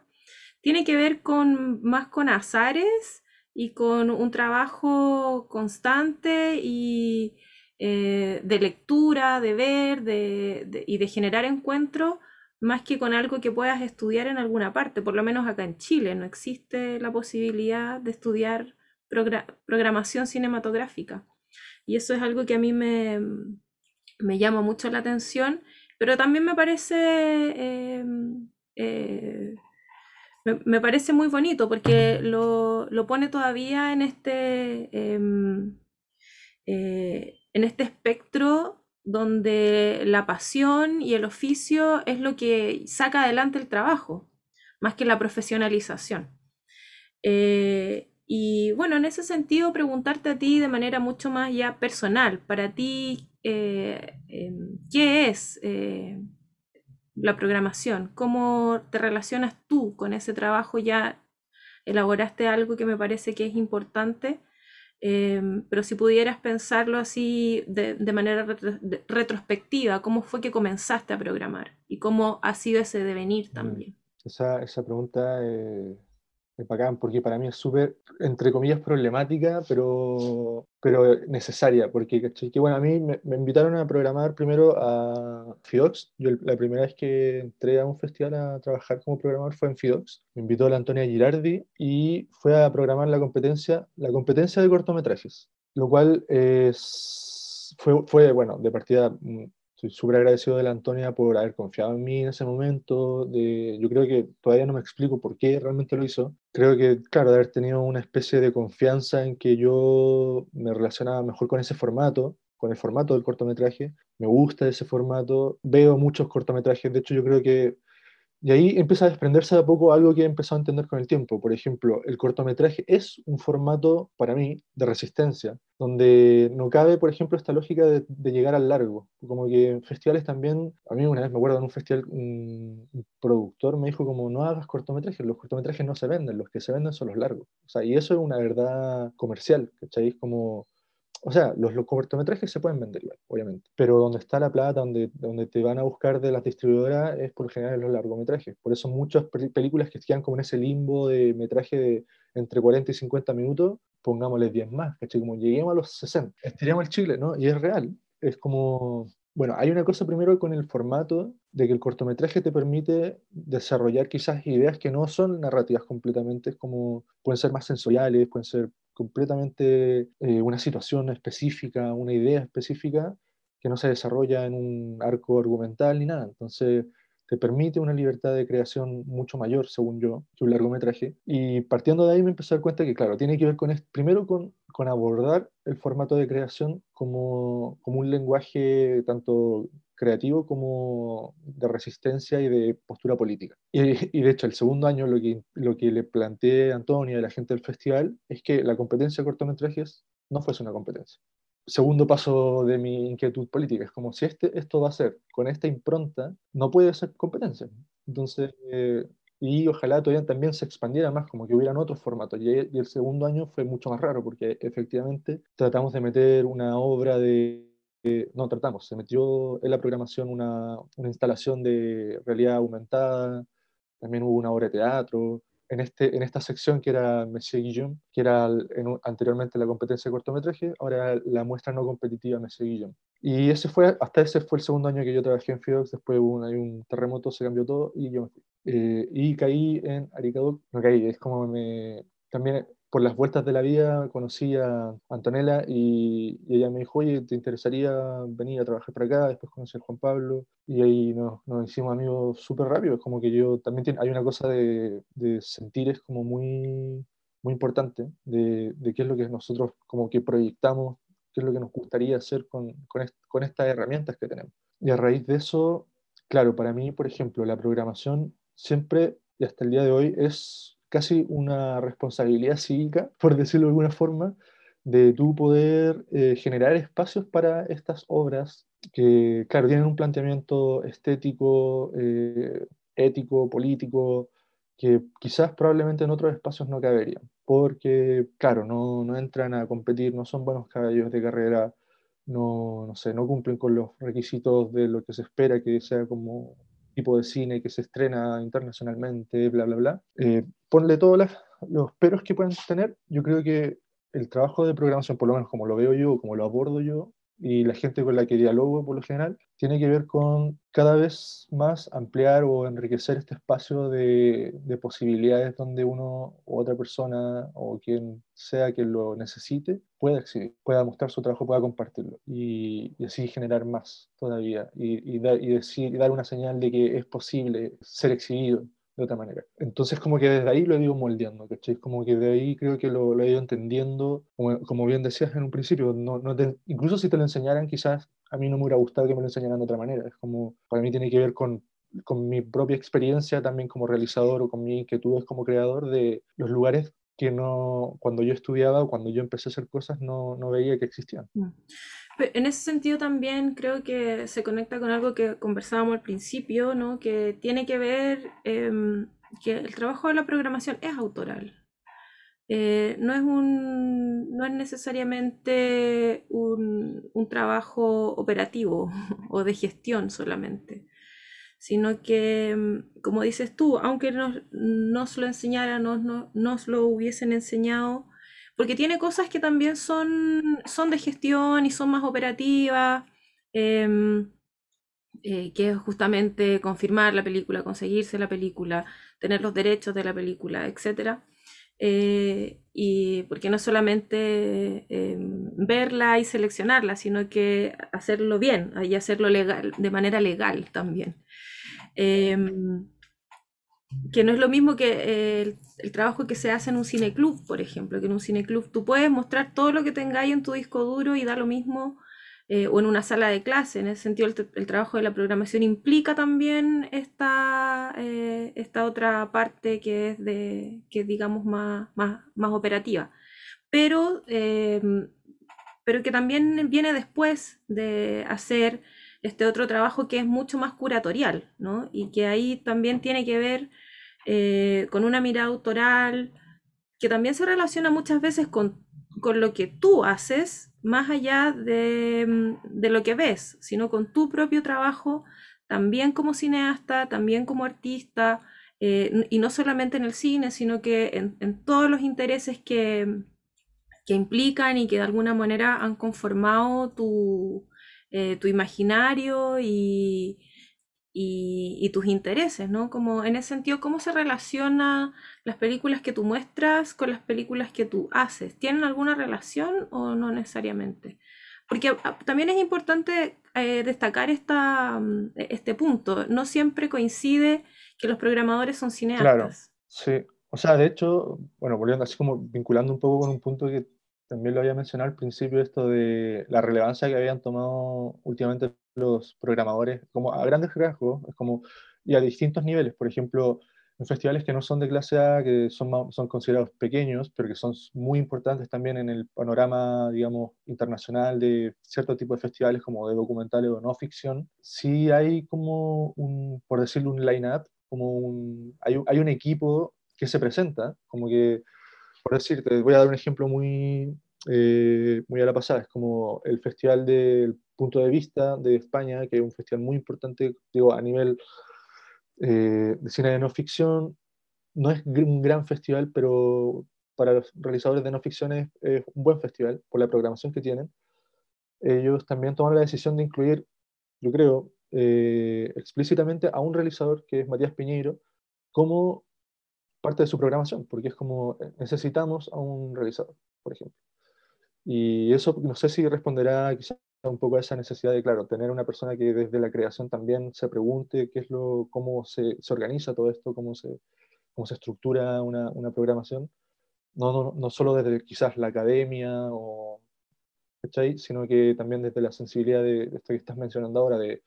tiene que ver con más con azares y con un trabajo constante y eh, de lectura, de ver de, y de generar encuentros, más que con algo que puedas estudiar en alguna parte. Por lo menos acá en Chile no existe la posibilidad de estudiar programación cinematográfica. Y eso es algo que a mí me, me llama mucho la atención, pero también me parece... Eh, eh, me, me, parece muy bonito porque lo, lo pone todavía en este em, eh, en este espectro donde la pasión y el oficio es lo que saca adelante el trabajo, más que la profesionalización. Eh, y bueno, en ese sentido, preguntarte a ti de manera mucho más ya personal, para ti, eh, eh, ¿qué es eh, la programación? ¿Cómo te relacionas tú con ese trabajo? Ya elaboraste algo que me parece que es importante eh, pero si pudieras pensarlo así de, de manera retro, de, retrospectiva, ¿cómo fue que comenzaste a programar? ¿Y cómo ha sido ese devenir también? Esa, esa pregunta eh, bacán, porque para mí es súper, entre comillas, problemática, pero, pero necesaria, porque ¿cachai? que bueno, a mí me, me, invitaron a programar primero a Fidox. Yo la primera vez que entré a un festival a trabajar como programador fue en Fidox. Me invitó la Antonia Girardi y fue a programar la competencia, la competencia de cortometrajes, lo cual es, fue, fue, bueno, de partida mm, estoy súper agradecido de la Antonia por haber confiado en mí en ese momento. De, yo creo que todavía no me explico por qué realmente lo hizo. Creo que, claro, de haber tenido una especie de confianza en que yo me relacionaba mejor con ese formato, con el formato del cortometraje. Me gusta ese formato. Veo muchos cortometrajes. De hecho, yo creo que y ahí empieza a desprenderse de a poco algo que he empezado a entender con el tiempo. Por ejemplo, el cortometraje es un formato, para mí, de resistencia, donde no cabe, por ejemplo, esta lógica de, llegar al largo. Como que en festivales también, a mí una vez me acuerdo en un festival, un, productor me dijo como, no hagas cortometrajes, los cortometrajes no se venden, los que se venden son los largos. O sea, y eso es una verdad comercial, ¿cachai? Es como o sea, los, los, cortometrajes se pueden vender igual, obviamente, pero donde está la plata, donde, donde te van a buscar de las distribuidoras es por lo general los largometrajes. Por eso muchas películas que quedan como en ese limbo de metraje de entre 40 y 50 minutos, pongámosle 10 más, ¿cachai? Como lleguemos a los 60, estiramos el chile, ¿no? Y es real, es como, bueno, hay una cosa primero con el formato de que el cortometraje te permite desarrollar quizás ideas que no son narrativas completamente, como pueden ser más sensoriales, pueden ser completamente eh, una situación específica, una idea específica que no se desarrolla en un arco argumental ni nada. Entonces, te permite una libertad de creación mucho mayor, según yo, que un largometraje. Y partiendo de ahí me empecé a dar cuenta que, claro, tiene que ver con, primero con, con abordar el formato de creación como, como un lenguaje tanto creativo como de resistencia y de postura política. Y, y, de hecho, el segundo año lo que, lo que le planteé a Antonio y a la gente del festival es que la competencia de cortometrajes no fuese una competencia segundo paso de mi inquietud política. Es como si este, esto va a ser con esta impronta, no puede ser competencia. Entonces, eh, y ojalá todavía también se expandiera más, como que hubieran otros formatos. Y, el segundo año fue mucho más raro, porque efectivamente tratamos de meter una obra de... no tratamos, se metió en la programación una, una instalación de realidad aumentada, también hubo una obra de teatro, en, este, en esta sección que era Monsieur Guillaume, que era anteriormente la competencia de cortometraje, ahora la muestra no competitiva Monsieur Guillaume. Y ese fue, hasta ese fue el segundo año que yo trabajé en FIOX, después hubo un, un terremoto, se cambió todo y yo me fui. Eh, y caí en Aricaduc, no caí, es como me... También por las vueltas de la vida conocí a Antonella y, ella me dijo, oye, ¿te interesaría venir a trabajar para acá? Después conocí a Juan Pablo y ahí nos, nos hicimos amigos súper rápido. Es como que yo también tiene, hay una cosa de, de sentir, es como muy, muy importante, de, de, qué es lo que nosotros como que proyectamos, qué es lo que nos gustaría hacer con, con, con estas herramientas que tenemos. Y a raíz de eso, claro, para mí, por ejemplo, la programación siempre y hasta el día de hoy es casi una responsabilidad cívica, por decirlo de alguna forma, de tú poder eh, generar espacios para estas obras que, claro, tienen un planteamiento estético, eh, ético, político, que quizás probablemente en otros espacios no caberían, porque, claro, no, no entran a competir, no son buenos caballos de carrera, no, no, sé, no cumplen con los requisitos de lo que se espera que sea como tipo de cine que se estrena internacionalmente, bla, bla, bla. Eh, ponle todos los peros que puedan tener. Yo creo que el trabajo de programación, por lo menos como lo veo yo, como lo abordo yo, y la gente con la que dialogo por lo general, tiene que ver con cada vez más ampliar o enriquecer este espacio de, de posibilidades donde uno u otra persona o quien sea que lo necesite pueda exhibir, pueda mostrar su trabajo, pueda compartirlo y, así generar más todavía y, y dar una señal de que es posible ser exhibido de otra manera. Entonces como que desde ahí lo he ido moldeando, ¿cachai? Como que de ahí creo que lo, lo he ido entendiendo, como, como, bien decías en un principio, no, no incluso si te lo enseñaran quizás a mí no me hubiera gustado que me lo enseñaran de otra manera, es como, para mí tiene que ver con, con mi propia experiencia también como realizador o con mi inquietudes como creador de los lugares que no, cuando yo estudiaba o cuando yo empecé a hacer cosas no, no veía que existían. En ese sentido también creo que se conecta con algo que conversábamos al principio, ¿no? que tiene que ver eh, que el trabajo de la programación es autoral. Eh, no, es un, no es necesariamente un, un, trabajo operativo o de gestión solamente, sino que, mm, como dices tú, aunque nos, nos lo enseñaran, nos, nos lo hubiesen enseñado, porque tiene cosas que también son, son de gestión y son más operativas, em, eh, que es justamente confirmar la película, conseguirse la película, tener los derechos de la película, etc. Eh, y porque no solamente em, verla y seleccionarla, sino que hacerlo bien y hacerlo legal, de manera legal también. Em, que no es lo mismo que el, trabajo que se hace en un cineclub, por ejemplo, que en un cineclub tú puedes mostrar todo lo que tengáis en tu disco duro y da lo mismo, eh, o en una sala de clase. En ese sentido, el, trabajo de la programación implica también esta, eh, esta otra parte que es, de, que digamos, más, más, más operativa. Pero, em, pero que también viene después de hacer este otro trabajo que es mucho más curatorial, ¿no? Y que ahí también tiene que ver eh, con una mirada autoral, que también se relaciona muchas veces con, con lo que tú haces, más allá de, mm, de, lo que ves, sino con tu propio trabajo, también como cineasta, también como artista, eh, y no solamente en el cine, sino que en, todos los intereses que, que, implican y que de alguna manera han conformado tu, eh, tu imaginario y, y, tus intereses, ¿no? Como en ese sentido, ¿cómo se relaciona las películas que tú muestras con las películas que tú haces? ¿Tienen alguna relación o no necesariamente? Porque ah, también es importante eh, destacar esta, mm, e, este punto. No siempre coincide que los programadores son cineastas. Claro, sí. O sea, de hecho, bueno, volviendo así como vinculando un poco con un punto que también lo había mencionado al principio, esto de la relevancia que habían tomado últimamente los programadores, como a grandes rasgos, como, y a distintos niveles, por ejemplo, en festivales que no son de clase A, que son, son considerados pequeños, pero que son muy importantes también en el panorama, digamos, internacional de cierto tipo de festivales como de documentales o no ficción, sí hay como un, por decirlo, un line-up, como un, hay, hay un equipo que se presenta, como que, por decirte, voy a dar un ejemplo muy, eh, muy a la pasada, es como el Festival del Punto de Vista de España, que es un festival muy importante, digo, a nivel eh, de cine de no ficción. No es un gran festival, pero para los realizadores de no ficción es, un buen festival por la programación que tienen. Ellos también toman la decisión de incluir, yo creo, eh, explícitamente a un realizador que es Matías Piñeiro como parte de su programación, porque es como necesitamos a un realizador, por ejemplo. Y eso no sé si responderá quizás un poco a esa necesidad de, claro, tener una persona que desde la creación también se pregunte qué es lo, cómo se, se organiza todo esto, cómo se, cómo se estructura una, una programación. No, no, no, solo desde quizás la academia o, ¿cachai? sino que también desde la sensibilidad de, esto que estás mencionando ahora, de,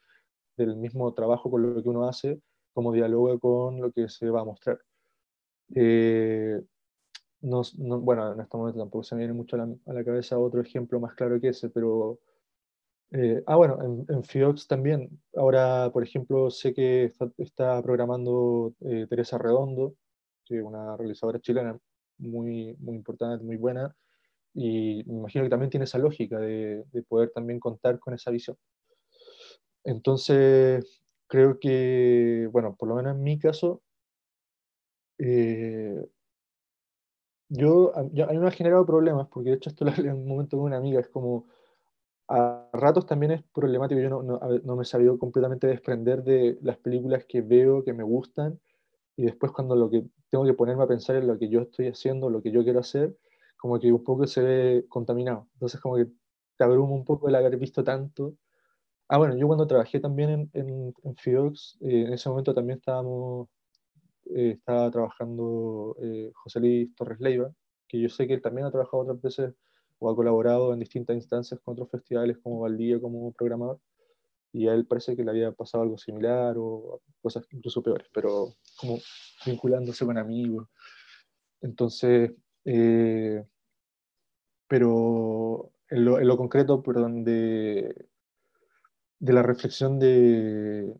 del mismo trabajo con lo que uno hace, cómo dialoga con lo que se va a mostrar. Eh, no, bueno, en este momento tampoco se me viene mucho a la, a cabeza otro ejemplo más claro que ese, pero... Eh, ah, bueno, en, en, FIOX también. Ahora, por ejemplo, sé que está, programando eh, Teresa Redondo, que es una realizadora chilena muy, muy importante, muy buena, y me imagino que también tiene esa lógica de, de poder también contar con esa visión. Entonces, creo que, bueno, por lo menos en mi caso, eh, yo, a, mí me ha generado problemas, porque de hecho esto lo hablé en un momento con una amiga, es como, a ratos también es problemático, yo no, no, no me he sabido completamente desprender de las películas que veo, que me gustan, y después cuando lo que tengo que ponerme a pensar en lo que yo estoy haciendo, lo que yo quiero hacer, como que un poco se ve contaminado. Entonces como que te abruma un poco el haber visto tanto. Ah, bueno, yo cuando trabajé también en, en, en FIOX, eh, en ese momento también estábamos eh, estaba trabajando eh, José Luis Torres Leiva, que yo sé que él también ha trabajado otras veces o ha colaborado en distintas instancias con otros festivales como Valdía como programador, y a él parece que le había pasado algo similar o cosas incluso peores, pero como vinculándose con amigos. Entonces, eh, pero en lo, en lo, concreto, perdón, de, de la reflexión de,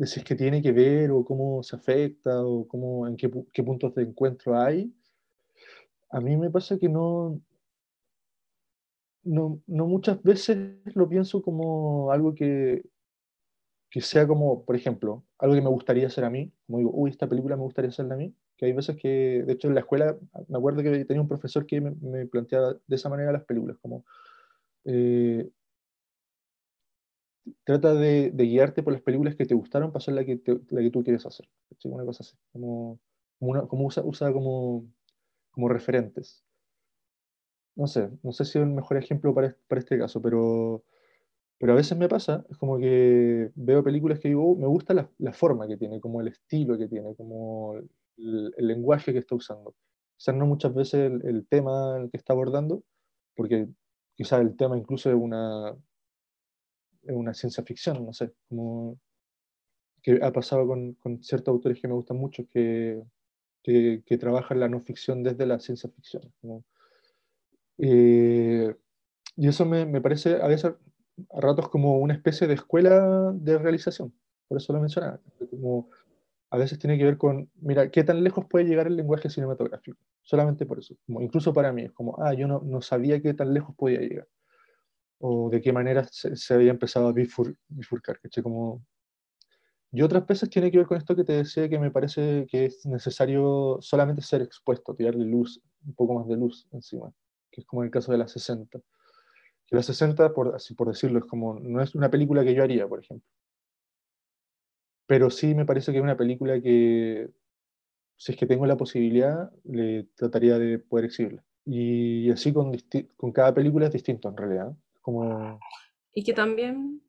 de si es que tiene que ver o cómo se afecta o cómo, en qué, qué puntos de encuentro hay, a mí me pasa que no, no, no, muchas veces lo pienso como algo que, que sea como, por ejemplo, algo que me gustaría hacer a mí, como digo, uy, esta película me gustaría hacerla a mí, que hay veces que, de hecho, en la escuela, me acuerdo que tenía un profesor que me, me planteaba de esa manera las películas, como, eh, trata de, de, guiarte por las películas que te gustaron para hacer la que, te, la que tú quieres hacer. ¿sí? Una cosa así, como, como, una, como usa, usa como, como referentes. No sé, no sé si es el mejor ejemplo para, para este caso, pero, pero a veces me pasa, es como que veo películas que digo, oh, me gusta la, la, forma que tiene, como el estilo que tiene, como el, el lenguaje que está usando. Quizás no muchas veces el, el tema que está abordando, porque quizás el tema incluso es una, una ciencia ficción, no sé, como que ha pasado con, con ciertos autores que me gustan mucho, que, que, que, trabajan la no ficción desde la ciencia ficción. ¿no? Eh, y eso me, me, parece a veces a ratos como una especie de escuela de realización, por eso lo mencionaba, como a veces tiene que ver con, mira, qué tan lejos puede llegar el lenguaje cinematográfico, solamente por eso, como incluso para mí, es como, ah, yo no, no sabía qué tan lejos podía llegar o de qué manera se, se había empezado a bifur, bifurcar. ¿caché? Como... Y otras veces tiene que ver con esto que te decía que me parece que es necesario solamente ser expuesto, tirarle luz, un poco más de luz encima, que es como el caso de las 60. Que las 60, por, así por decirlo, es como, no es una película que yo haría, por ejemplo. pero sí me parece que es una película que, si es que tengo la posibilidad, le trataría de poder exhibirla. Y así con, con cada película es distinto en realidad. Como... Y que también,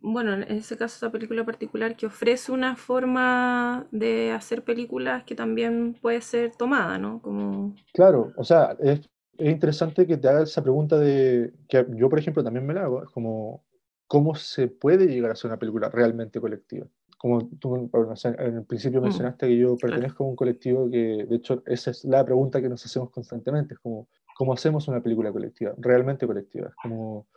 bueno, en ese caso, esa película particular que ofrece una forma de hacer películas que también puede ser tomada, ¿no? Como... Claro, o sea, es, es interesante que te haga esa pregunta de, que yo por ejemplo también me la hago, es como, ¿cómo se puede llegar a hacer una película realmente colectiva? Como tú en el principio mm, mencionaste que yo pertenezco a un colectivo que, de hecho, esa es la pregunta que nos hacemos constantemente, es como, ¿cómo hacemos una película colectiva? Realmente colectiva, es como,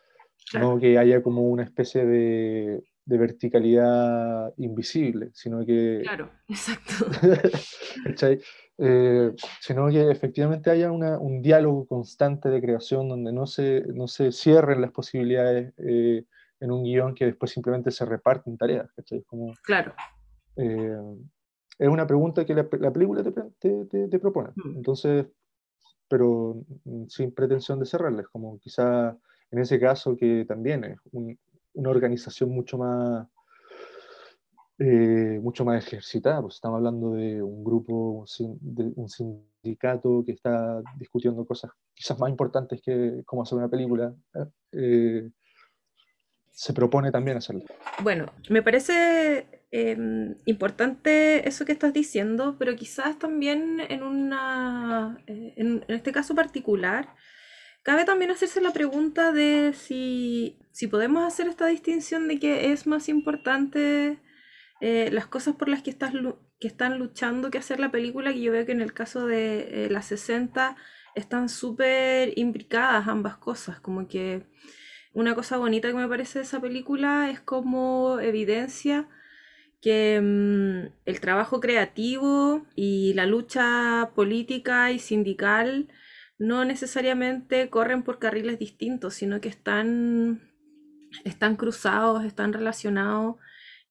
no que haya como una especie de, de verticalidad invisible, sino que... Claro, exacto. Eh, sino que efectivamente haya una, un diálogo constante de creación donde no se, no se cierren las posibilidades eh, en un guion que después simplemente se reparten tareas. Como, claro. Eh, es una pregunta que la, la película te, te, te, propone. Mm. Entonces, pero sin pretensión de cerrarles, como quizá en ese caso que también es una organización mucho más eh, mucho más ejercitada, pues estamos hablando de un grupo, de un sindicato que está discutiendo cosas quizás más importantes que cómo hacer una película, eh, se propone también hacerlo. Bueno, me parece em, importante eso que estás diciendo, pero quizás también en, una, eh, en, este caso particular, cabe también hacerse la pregunta de si, si podemos hacer esta distinción de que es más importante eh, las cosas por las que, estás, que están luchando que hacer la película, que yo veo que en el caso de eh, las 60 están súper imbricadas ambas cosas, como que una cosa bonita que me parece de esa película es como evidencia que mm, el trabajo creativo y la lucha política y sindical no necesariamente corren por carriles distintos, sino que están, están cruzados, están relacionados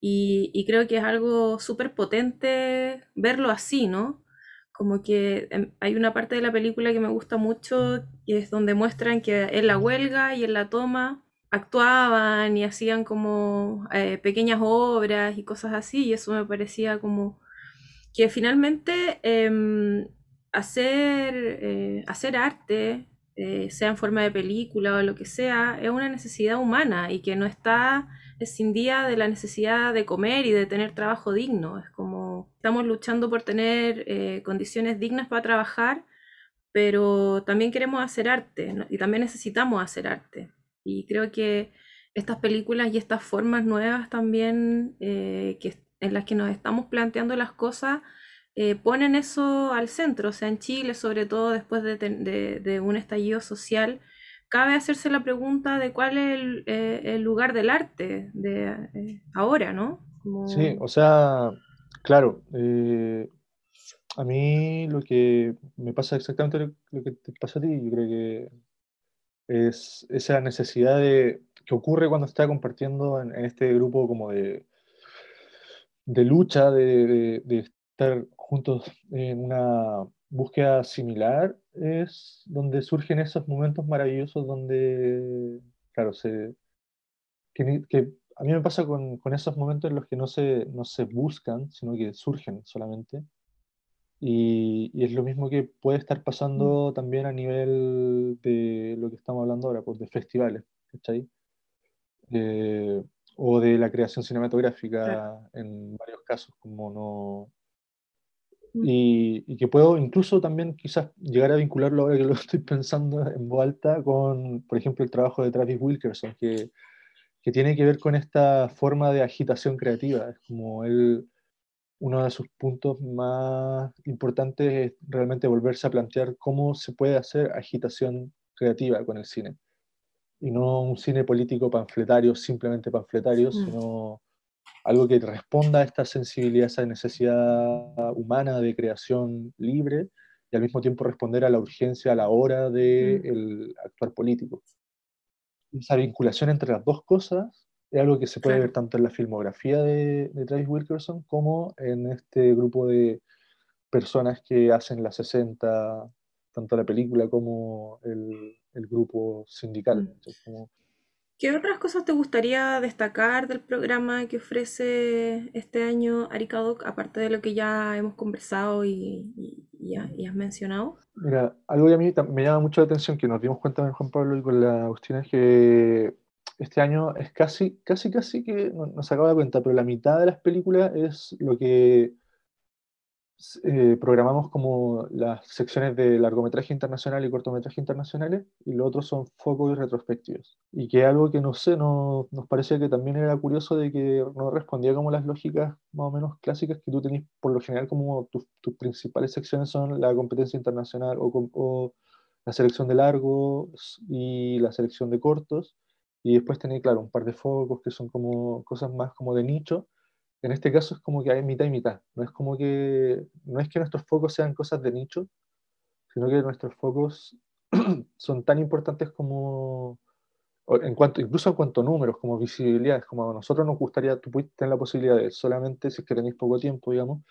y, creo que es algo súper potente verlo así, ¿no? Como que em, hay una parte de la película que me gusta mucho, que es donde muestran que en la huelga y en la toma actuaban y hacían como eh, pequeñas obras y cosas así, y eso me parecía como que finalmente em, hacer, eh, hacer arte, eh, sea en forma de película o lo que sea, es una necesidad humana y que no está escindía de la necesidad de comer y de tener trabajo digno. Es como estamos luchando por tener eh, condiciones dignas para trabajar, pero también queremos hacer arte y también necesitamos hacer arte. Y creo que estas películas y estas formas nuevas también que, en las que nos estamos planteando las cosas eh, ponen eso al centro. O sea, en Chile, sobre todo después de, de un estallido social, cabe hacerse la pregunta de cuál es el, eh, lugar del arte de eh, ahora, ¿no? Sí, o sea, claro, a mí lo que me pasa exactamente lo, que te pasa a ti, yo creo que es esa necesidad de, que ocurre cuando está compartiendo en, este grupo como de, de lucha, de, de estar juntos en una búsqueda similar es donde surgen esos momentos maravillosos donde, claro, se, que, a mí me pasa con, con, esos momentos en los que no se, no se buscan, sino que surgen solamente. Y, y, es lo mismo que puede estar pasando mm. también a nivel de lo que estamos hablando ahora, pues de festivales, ¿cachai? Eh, o de la creación cinematográfica en varios casos, como no, y, que puedo incluso también quizás llegar a vincularlo ahora que lo estoy pensando en voz alta con, por ejemplo, el trabajo de Travis Wilkerson, que, que tiene que ver con esta forma de agitación creativa. Es como él, uno de sus puntos más importantes es realmente volverse a plantear cómo se puede hacer agitación creativa con el cine. Y no un cine político panfletario, simplemente panfletario, mm. sino algo que responda a esta sensibilidad, a esa necesidad humana de creación libre y al mismo tiempo responder a la urgencia a la hora de mm. actuar político. Esa vinculación entre las dos cosas es algo que se puede ver tanto en la filmografía de, Travis Wilkerson como en este grupo de personas que hacen la 60, tanto la película como el, grupo sindical. Mm. ¿Qué otras cosas te gustaría destacar del programa que ofrece este año Aricadoc, aparte de lo que ya hemos conversado y, y, has mencionado? Mira, algo que a mí me llama mucho la atención, que nos dimos cuenta con Juan Pablo y con la Agustina, es que este año es casi, casi, casi que no, se acaba de cuenta, pero la mitad de las películas es lo que eh, programamos como las secciones de largometraje internacional y cortometraje internacionales, y lo otro son focos y retrospectivos. Y que algo que no sé, no, nos parecía que también era curioso de que no respondía como las lógicas más o menos clásicas que tú tenés por lo general como tus, principales secciones son la competencia internacional o, o, la selección de largos y la selección de cortos, y después tenés, claro, un par de focos que son como cosas más como de nicho, en este caso es como que hay mitad y mitad. No es como que, no es que nuestros focos sean cosas de nicho, sino que nuestros focos son tan importantes como, en cuanto, incluso en cuanto a números, como visibilidades, como a nosotros nos gustaría, tú puedes tener la posibilidad de solamente, si es que tenéis poco tiempo, digamos,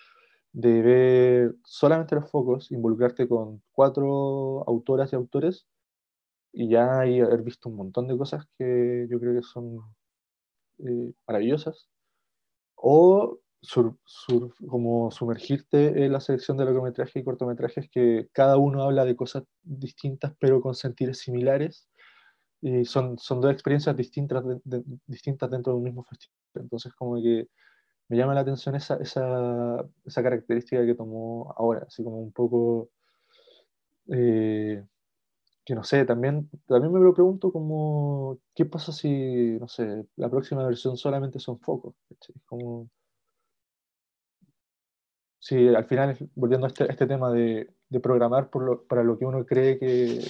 de ver solamente los focos, involucrarte con cuatro autoras y autores, y ya haber visto un montón de cosas que yo creo que son eh, maravillosas o como sumergirte en la selección de largometrajes y cortometrajes que cada uno habla de cosas distintas pero con sentidos similares y son, son dos experiencias distintas, distintas dentro de un mismo festival. Entonces como que me llama la atención esa, esa, característica que tomó ahora, así como un poco... Eh, que no sé, también, también me lo pregunto como, ¿qué pasa si, no sé, la próxima versión solamente son focos? Como, si al final, volviendo a este, este tema de, de programar por lo, para lo que uno cree que,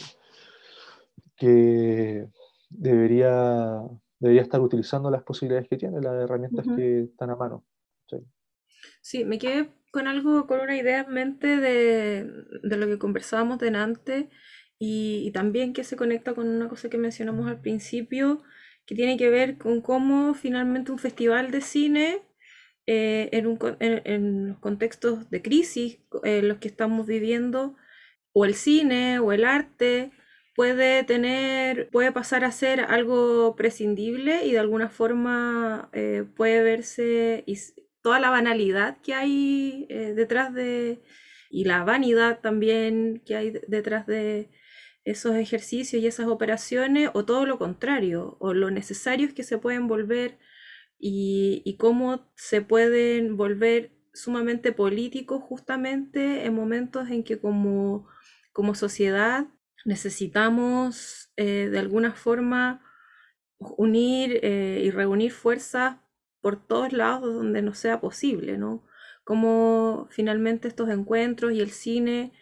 que debería, debería estar utilizando las posibilidades que tiene, las herramientas uh -huh. que están a mano. Sí. sí, me quedé con algo, con una idea en mente de, de lo que conversábamos delante y, también que se conecta con una cosa que mencionamos al principio, que tiene que ver con cómo finalmente un festival de cine, eh, en, un, en, los contextos de crisis en los que estamos viviendo, o el cine o el arte, puede tener, puede pasar a ser algo prescindible y de alguna forma eh, puede verse toda la banalidad que hay eh, detrás de, y la vanidad también que hay detrás de, esos ejercicios y esas operaciones o todo lo contrario, o lo necesarios que se pueden volver y, cómo se pueden volver sumamente políticos justamente en momentos en que como, como sociedad necesitamos eh, de alguna forma unir eh, y reunir fuerzas por todos lados donde no sea posible, ¿no? Como finalmente estos encuentros y el cine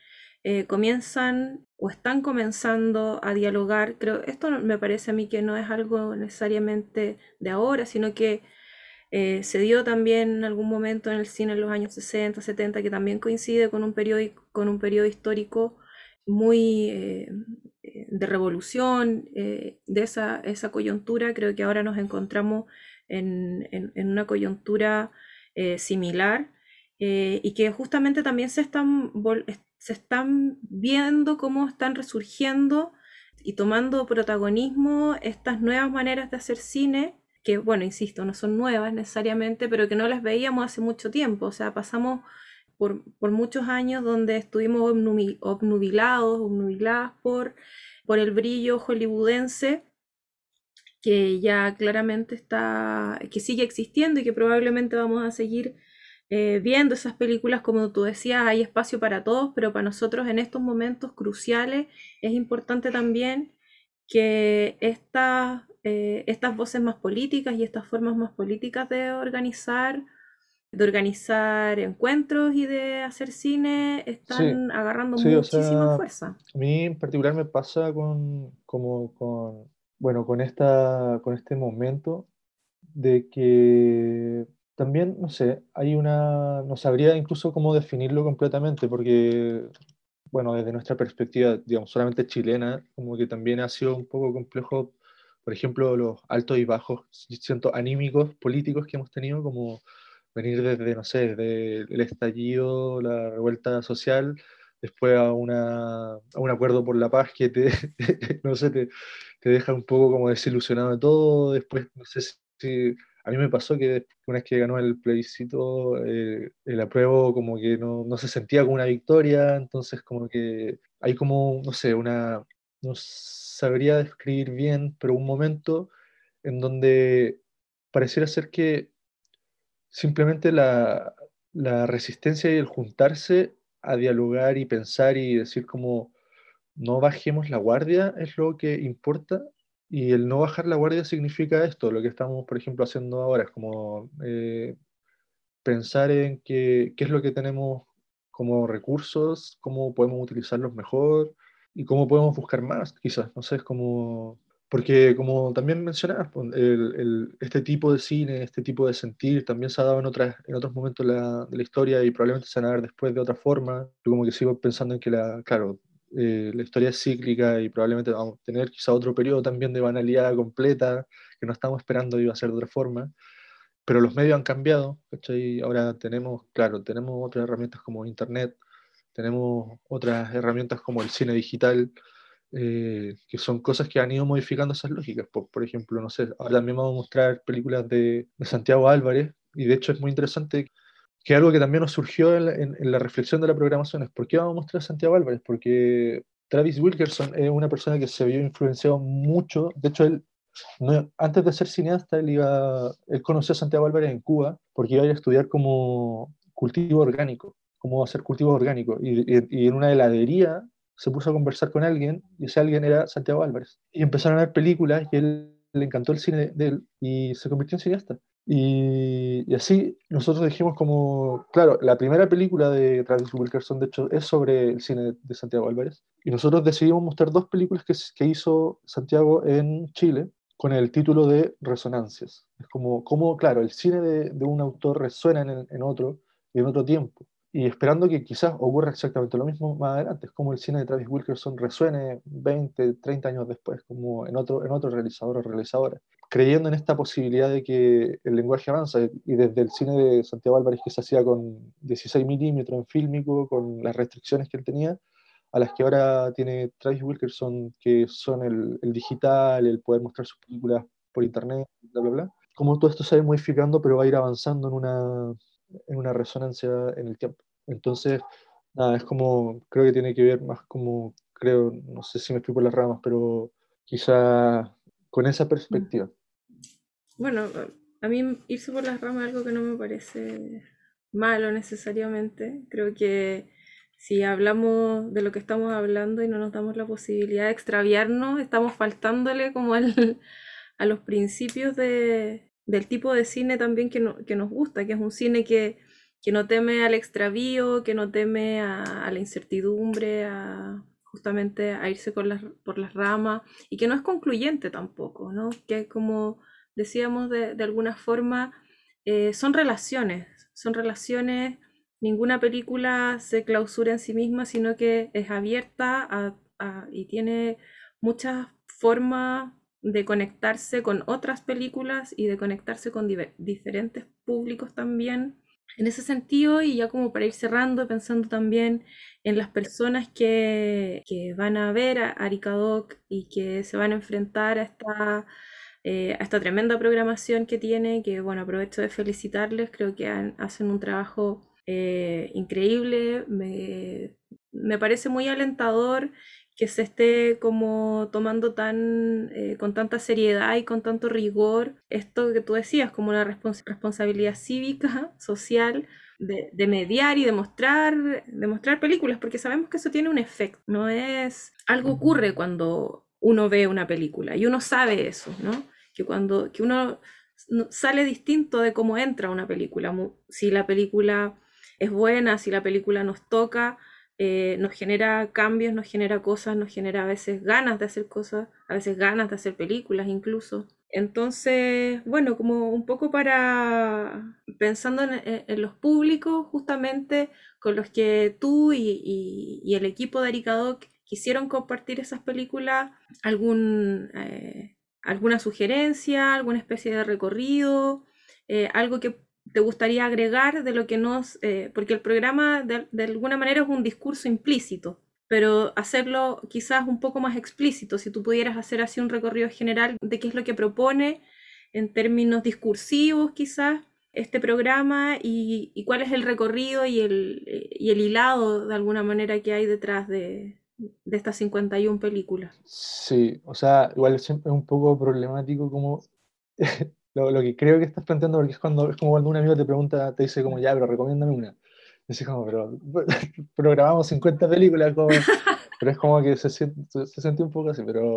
eh, comienzan o están comenzando a dialogar. Creo, esto me parece a mí que no es algo necesariamente de ahora, sino que eh, se dio también en algún momento en el cine en los años 60, 70, que también coincide con un periodo, con un periodo histórico muy eh, de revolución, eh, de esa, esa, coyuntura. Creo que ahora nos encontramos en, en, en una coyuntura eh, similar y que justamente también se están, se están viendo cómo están resurgiendo y tomando protagonismo estas nuevas maneras de hacer cine, que bueno, insisto, no son nuevas necesariamente, pero que no las veíamos hace mucho tiempo. O sea, pasamos por, por muchos años donde estuvimos obnubilados, obnubiladas por, por el brillo hollywoodense que ya claramente está, que sigue existiendo y que probablemente vamos a seguir eh, viendo esas películas, como tú decías, hay espacio para todos, pero para nosotros en estos momentos cruciales es importante también que esta, eh, estas voces más políticas y estas formas más políticas de organizar, de organizar encuentros y de hacer cine están sí, agarrando sí, muchísima o sea, fuerza. A mí en particular me pasa con, como, con, bueno, con, esta, con este momento de que también, no sé, hay una, no sabría incluso cómo definirlo completamente, porque, bueno, desde nuestra perspectiva, digamos, solamente chilena, como que también ha sido un poco complejo, por ejemplo, los altos y bajos, siento, anímicos, políticos que hemos tenido, como venir desde, no sé, desde el estallido, la revuelta social, después a, una, a un acuerdo por la paz que te, no sé, te, te deja un poco como desilusionado de todo. Después, no sé si. A mí me pasó que una vez que ganó el plebiscito, eh, el apruebo como que no, no, se sentía como una victoria, entonces como que hay como, no sé, una, no sabría describir bien, pero un momento en donde pareciera ser que simplemente la, la resistencia y el juntarse a dialogar y pensar y decir como no bajemos la guardia es lo que importa y el no bajar la guardia significa esto, lo que estamos, por ejemplo, haciendo ahora, es como eh, pensar en qué, qué es lo que tenemos como recursos, cómo podemos utilizarlos mejor y cómo podemos buscar más, quizás, no sé, es como... Porque como también mencionabas, este tipo de cine, este tipo de sentir, también se ha dado en, otras, en otros momentos de la, historia y probablemente se van a dar después de otra forma. Yo como que sigo pensando en que, la, claro, eh, la historia es cíclica y probablemente vamos a tener quizá otro periodo también de banalidad completa que no estamos esperando iba a ser de otra forma, pero los medios han cambiado, ¿cachai? Ahora tenemos, claro, tenemos otras herramientas como Internet, tenemos otras herramientas como el cine digital, eh, que son cosas que han ido modificando esas lógicas. Por, por, ejemplo, no sé, ahora también vamos a mostrar películas de, de Santiago Álvarez, y de hecho es muy interesante que algo que también nos surgió en, en, la reflexión de la programación es ¿por qué vamos a mostrar a Santiago Álvarez? Porque Travis Wilkerson es una persona que se vio influenciado mucho, de hecho él no, antes de ser cineasta él iba él conoció a Santiago Álvarez en Cuba porque iba a ir a estudiar como cultivo orgánico, cómo hacer cultivos orgánicos y, y, y en una heladería se puso a conversar con alguien y ese alguien era Santiago Álvarez y empezaron a ver películas y él le encantó el cine de él y se convirtió en cineasta. Y, y, así nosotros dijimos como, claro, la primera película de Travis Wilkerson, de hecho, es sobre el cine de Santiago Álvarez. Y nosotros decidimos mostrar dos películas que, que hizo Santiago en Chile con el título de Resonancias. Es como, como claro, el cine de, de un autor resuena en, en, otro y en otro tiempo. Y esperando que quizás ocurra exactamente lo mismo más adelante. Es como el cine de Travis Wilkerson resuene 20, 30 años después, como en otro, en otro realizador o realizadora creyendo en esta posibilidad de que el lenguaje avanza y desde el cine de Santiago Álvarez que se hacía con 16 milímetros en fílmico, con las restricciones que él tenía, a las que ahora tiene Travis Wilkerson, que son el, el digital, el poder mostrar sus películas por internet, bla, bla, bla. Como todo esto se va modificando, pero va a ir avanzando en una, en una resonancia en el tiempo. Entonces, nada, es como, creo que tiene que ver más como, creo, no sé si me explico las ramas, pero quizá con esa perspectiva. Bueno, a mí irse por las ramas es algo que no me parece malo necesariamente. Creo que si hablamos de lo que estamos hablando y no nos damos la posibilidad de extraviarnos, estamos faltándole como al, a los principios de, del tipo de cine también que, no, que, nos gusta, que es un cine que, que no teme al extravío, que no teme a, a la incertidumbre, a, justamente a irse por las, por las ramas y que no es concluyente tampoco, ¿no? Que como decíamos de, de alguna forma, eh, son relaciones, son relaciones, ninguna película se clausura en sí misma, sino que es abierta y tiene muchas formas de conectarse con otras películas y de conectarse con diferentes públicos también. En ese sentido, y ya como para ir cerrando, pensando también en las personas que, que van a ver a Aricadoc y que se van a enfrentar a esta eh, a esta tremenda programación que tiene, que bueno, aprovecho de felicitarles, creo que han, hacen un trabajo eh, increíble, me, me, parece muy alentador que se esté como tomando tan, eh, con tanta seriedad y con tanto rigor esto que tú decías, como una respons responsabilidad cívica, social, de, de, mediar y de mostrar, de mostrar películas, porque sabemos que eso tiene un efecto, no es algo ocurre cuando uno ve una película y uno sabe eso, ¿no? que cuando que uno sale distinto de cómo entra una película. Si la película es buena, si la película nos toca, eh, nos genera cambios, nos genera cosas, nos genera a veces ganas de hacer cosas, a veces ganas de hacer películas incluso. Entonces, bueno, como un poco para pensando en, los públicos justamente con los que tú y el equipo de Aricadoc quisieron compartir esas películas, algún... Eh, alguna sugerencia, alguna especie de recorrido, eh, algo que te gustaría agregar de lo que nos, eh, porque el programa de, alguna manera es un discurso implícito, pero hacerlo quizás un poco más explícito, si tú pudieras hacer así un recorrido general de qué es lo que propone en términos discursivos quizás este programa y, cuál es el recorrido y el, y el, hilado de alguna manera que hay detrás de, de estas 51 películas. Sí, o sea, igual es un poco problemático como lo, lo, que creo que estás planteando, porque es, cuando, es como cuando un amigo te pregunta, te dice como, ya, pero recomiéndame una. Y como, pero programamos 50 películas, como, pero es como que se siente, se siente un poco así, pero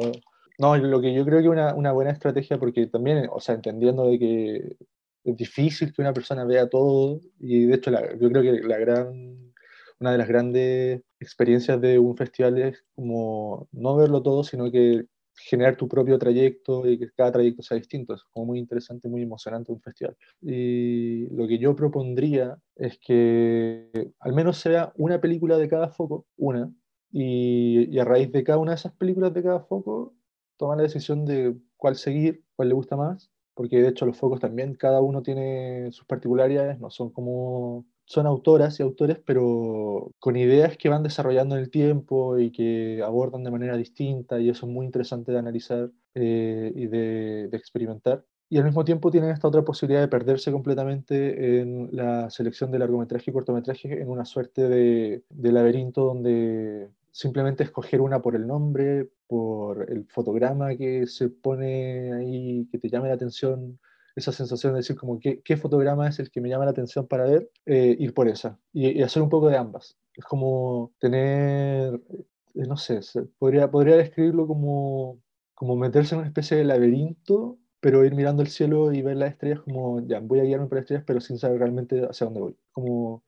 no, lo que yo creo que es una, una, buena estrategia, porque también, o sea, entendiendo de que es difícil que una persona vea todo, y de hecho la, yo creo que la gran, una de las grandes experiencias de un festival es como no verlo todo, sino que generar tu propio trayecto y que cada trayecto sea distinto. Es como muy interesante, muy emocionante un festival. Y lo que yo propondría es que al menos sea una película de cada foco, una, y, y a raíz de cada una de esas películas de cada foco, tomar la decisión de cuál seguir, cuál le gusta más, porque de hecho los focos también, cada uno tiene sus particularidades, no son como son autoras y autores, pero con ideas que van desarrollando en el tiempo y que abordan de manera distinta, y eso es muy interesante de analizar eh, y de, experimentar. Y al mismo tiempo tienen esta otra posibilidad de perderse completamente en la selección de largometraje y cortometraje en una suerte de, de laberinto donde simplemente escoger una por el nombre, por el fotograma que se pone ahí, que te llame la atención, esa sensación de decir como qué, qué fotograma es el que me llama la atención para ver, eh, ir por esa y, hacer un poco de ambas. Es como tener, eh, no sé, podría, podría describirlo como, como meterse en una especie de laberinto, pero ir mirando el cielo y ver las estrellas como, ya, voy a guiarme por las estrellas, pero sin saber realmente hacia dónde voy. Como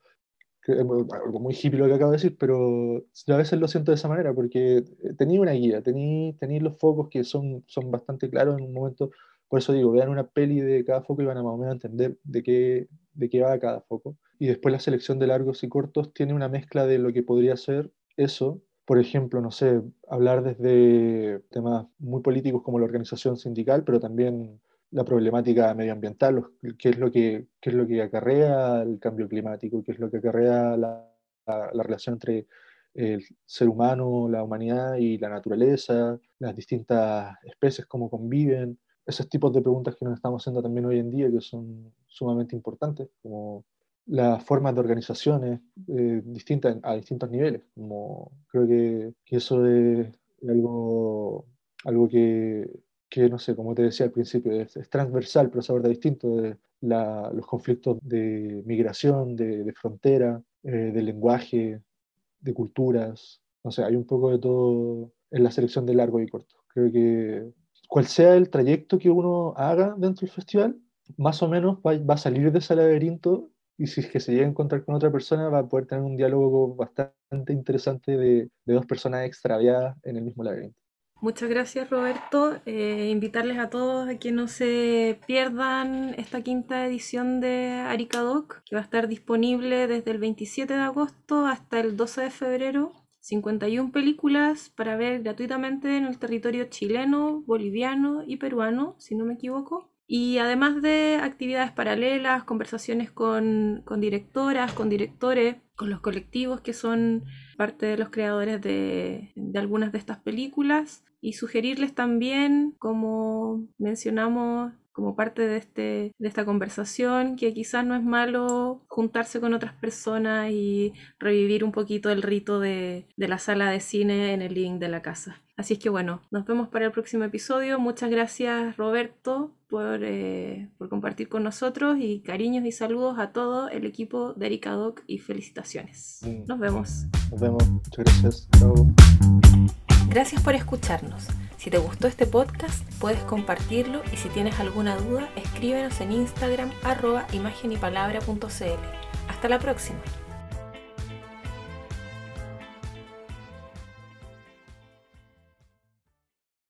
algo muy hippie lo que acabo de decir, pero a veces lo siento de esa manera, porque eh, tenía una guía, tenía, tenía los focos que son, son bastante claros en un momento por eso digo, vean una peli de cada foco y van a más o menos entender de qué, de qué va cada foco. Y después la selección de largos y cortos tiene una mezcla de lo que podría ser eso. Por ejemplo, no sé, hablar desde temas muy políticos como la organización sindical, pero también la problemática medioambiental, qué es lo que, qué es lo que acarrea el cambio climático, qué es lo que acarrea la, la relación entre el ser humano, la humanidad y la naturaleza, las distintas especies, cómo conviven, esos tipos de preguntas que nos estamos haciendo también hoy en día, que son sumamente importantes, como las formas de organizaciones eh, distintas a distintos niveles. Como creo que, que eso es algo, algo que, que, no sé, como te decía al principio, es, transversal, pero se aborda distinto de los conflictos de migración, de, de frontera, eh, de lenguaje, de culturas. No sé, hay un poco de todo en la selección de largo y corto. Creo que cual sea el trayecto que uno haga dentro del festival, más o menos va, a salir de ese laberinto y si es que se llega a encontrar con otra persona va a poder tener un diálogo bastante interesante de, dos personas extraviadas en el mismo laberinto. Muchas gracias Roberto. Eh, invitarles a todos a que no se pierdan esta quinta edición de Aricadoc, que va a estar disponible desde el 27 de agosto hasta el 12 de febrero 51 películas para ver gratuitamente en el territorio chileno, boliviano y peruano, si no me equivoco. Y además de actividades paralelas, conversaciones con, directoras, con directores, con los colectivos que son parte de los creadores de, de algunas de estas películas. Y sugerirles también, como mencionamos como parte de, este, de esta conversación, que quizás no es malo juntarse con otras personas y revivir un poquito el rito de, de la sala de cine en el link de la casa. Así es que bueno, nos vemos para el próximo episodio. Muchas gracias Roberto por, eh, por compartir con nosotros y cariños y saludos a todo el equipo de Erika Doc y felicitaciones. Nos vemos. Nos vemos. Muchas gracias. Chao. Gracias por escucharnos. Si te gustó este podcast, puedes compartirlo y si tienes alguna duda, escríbenos en Instagram arroba Hasta la próxima.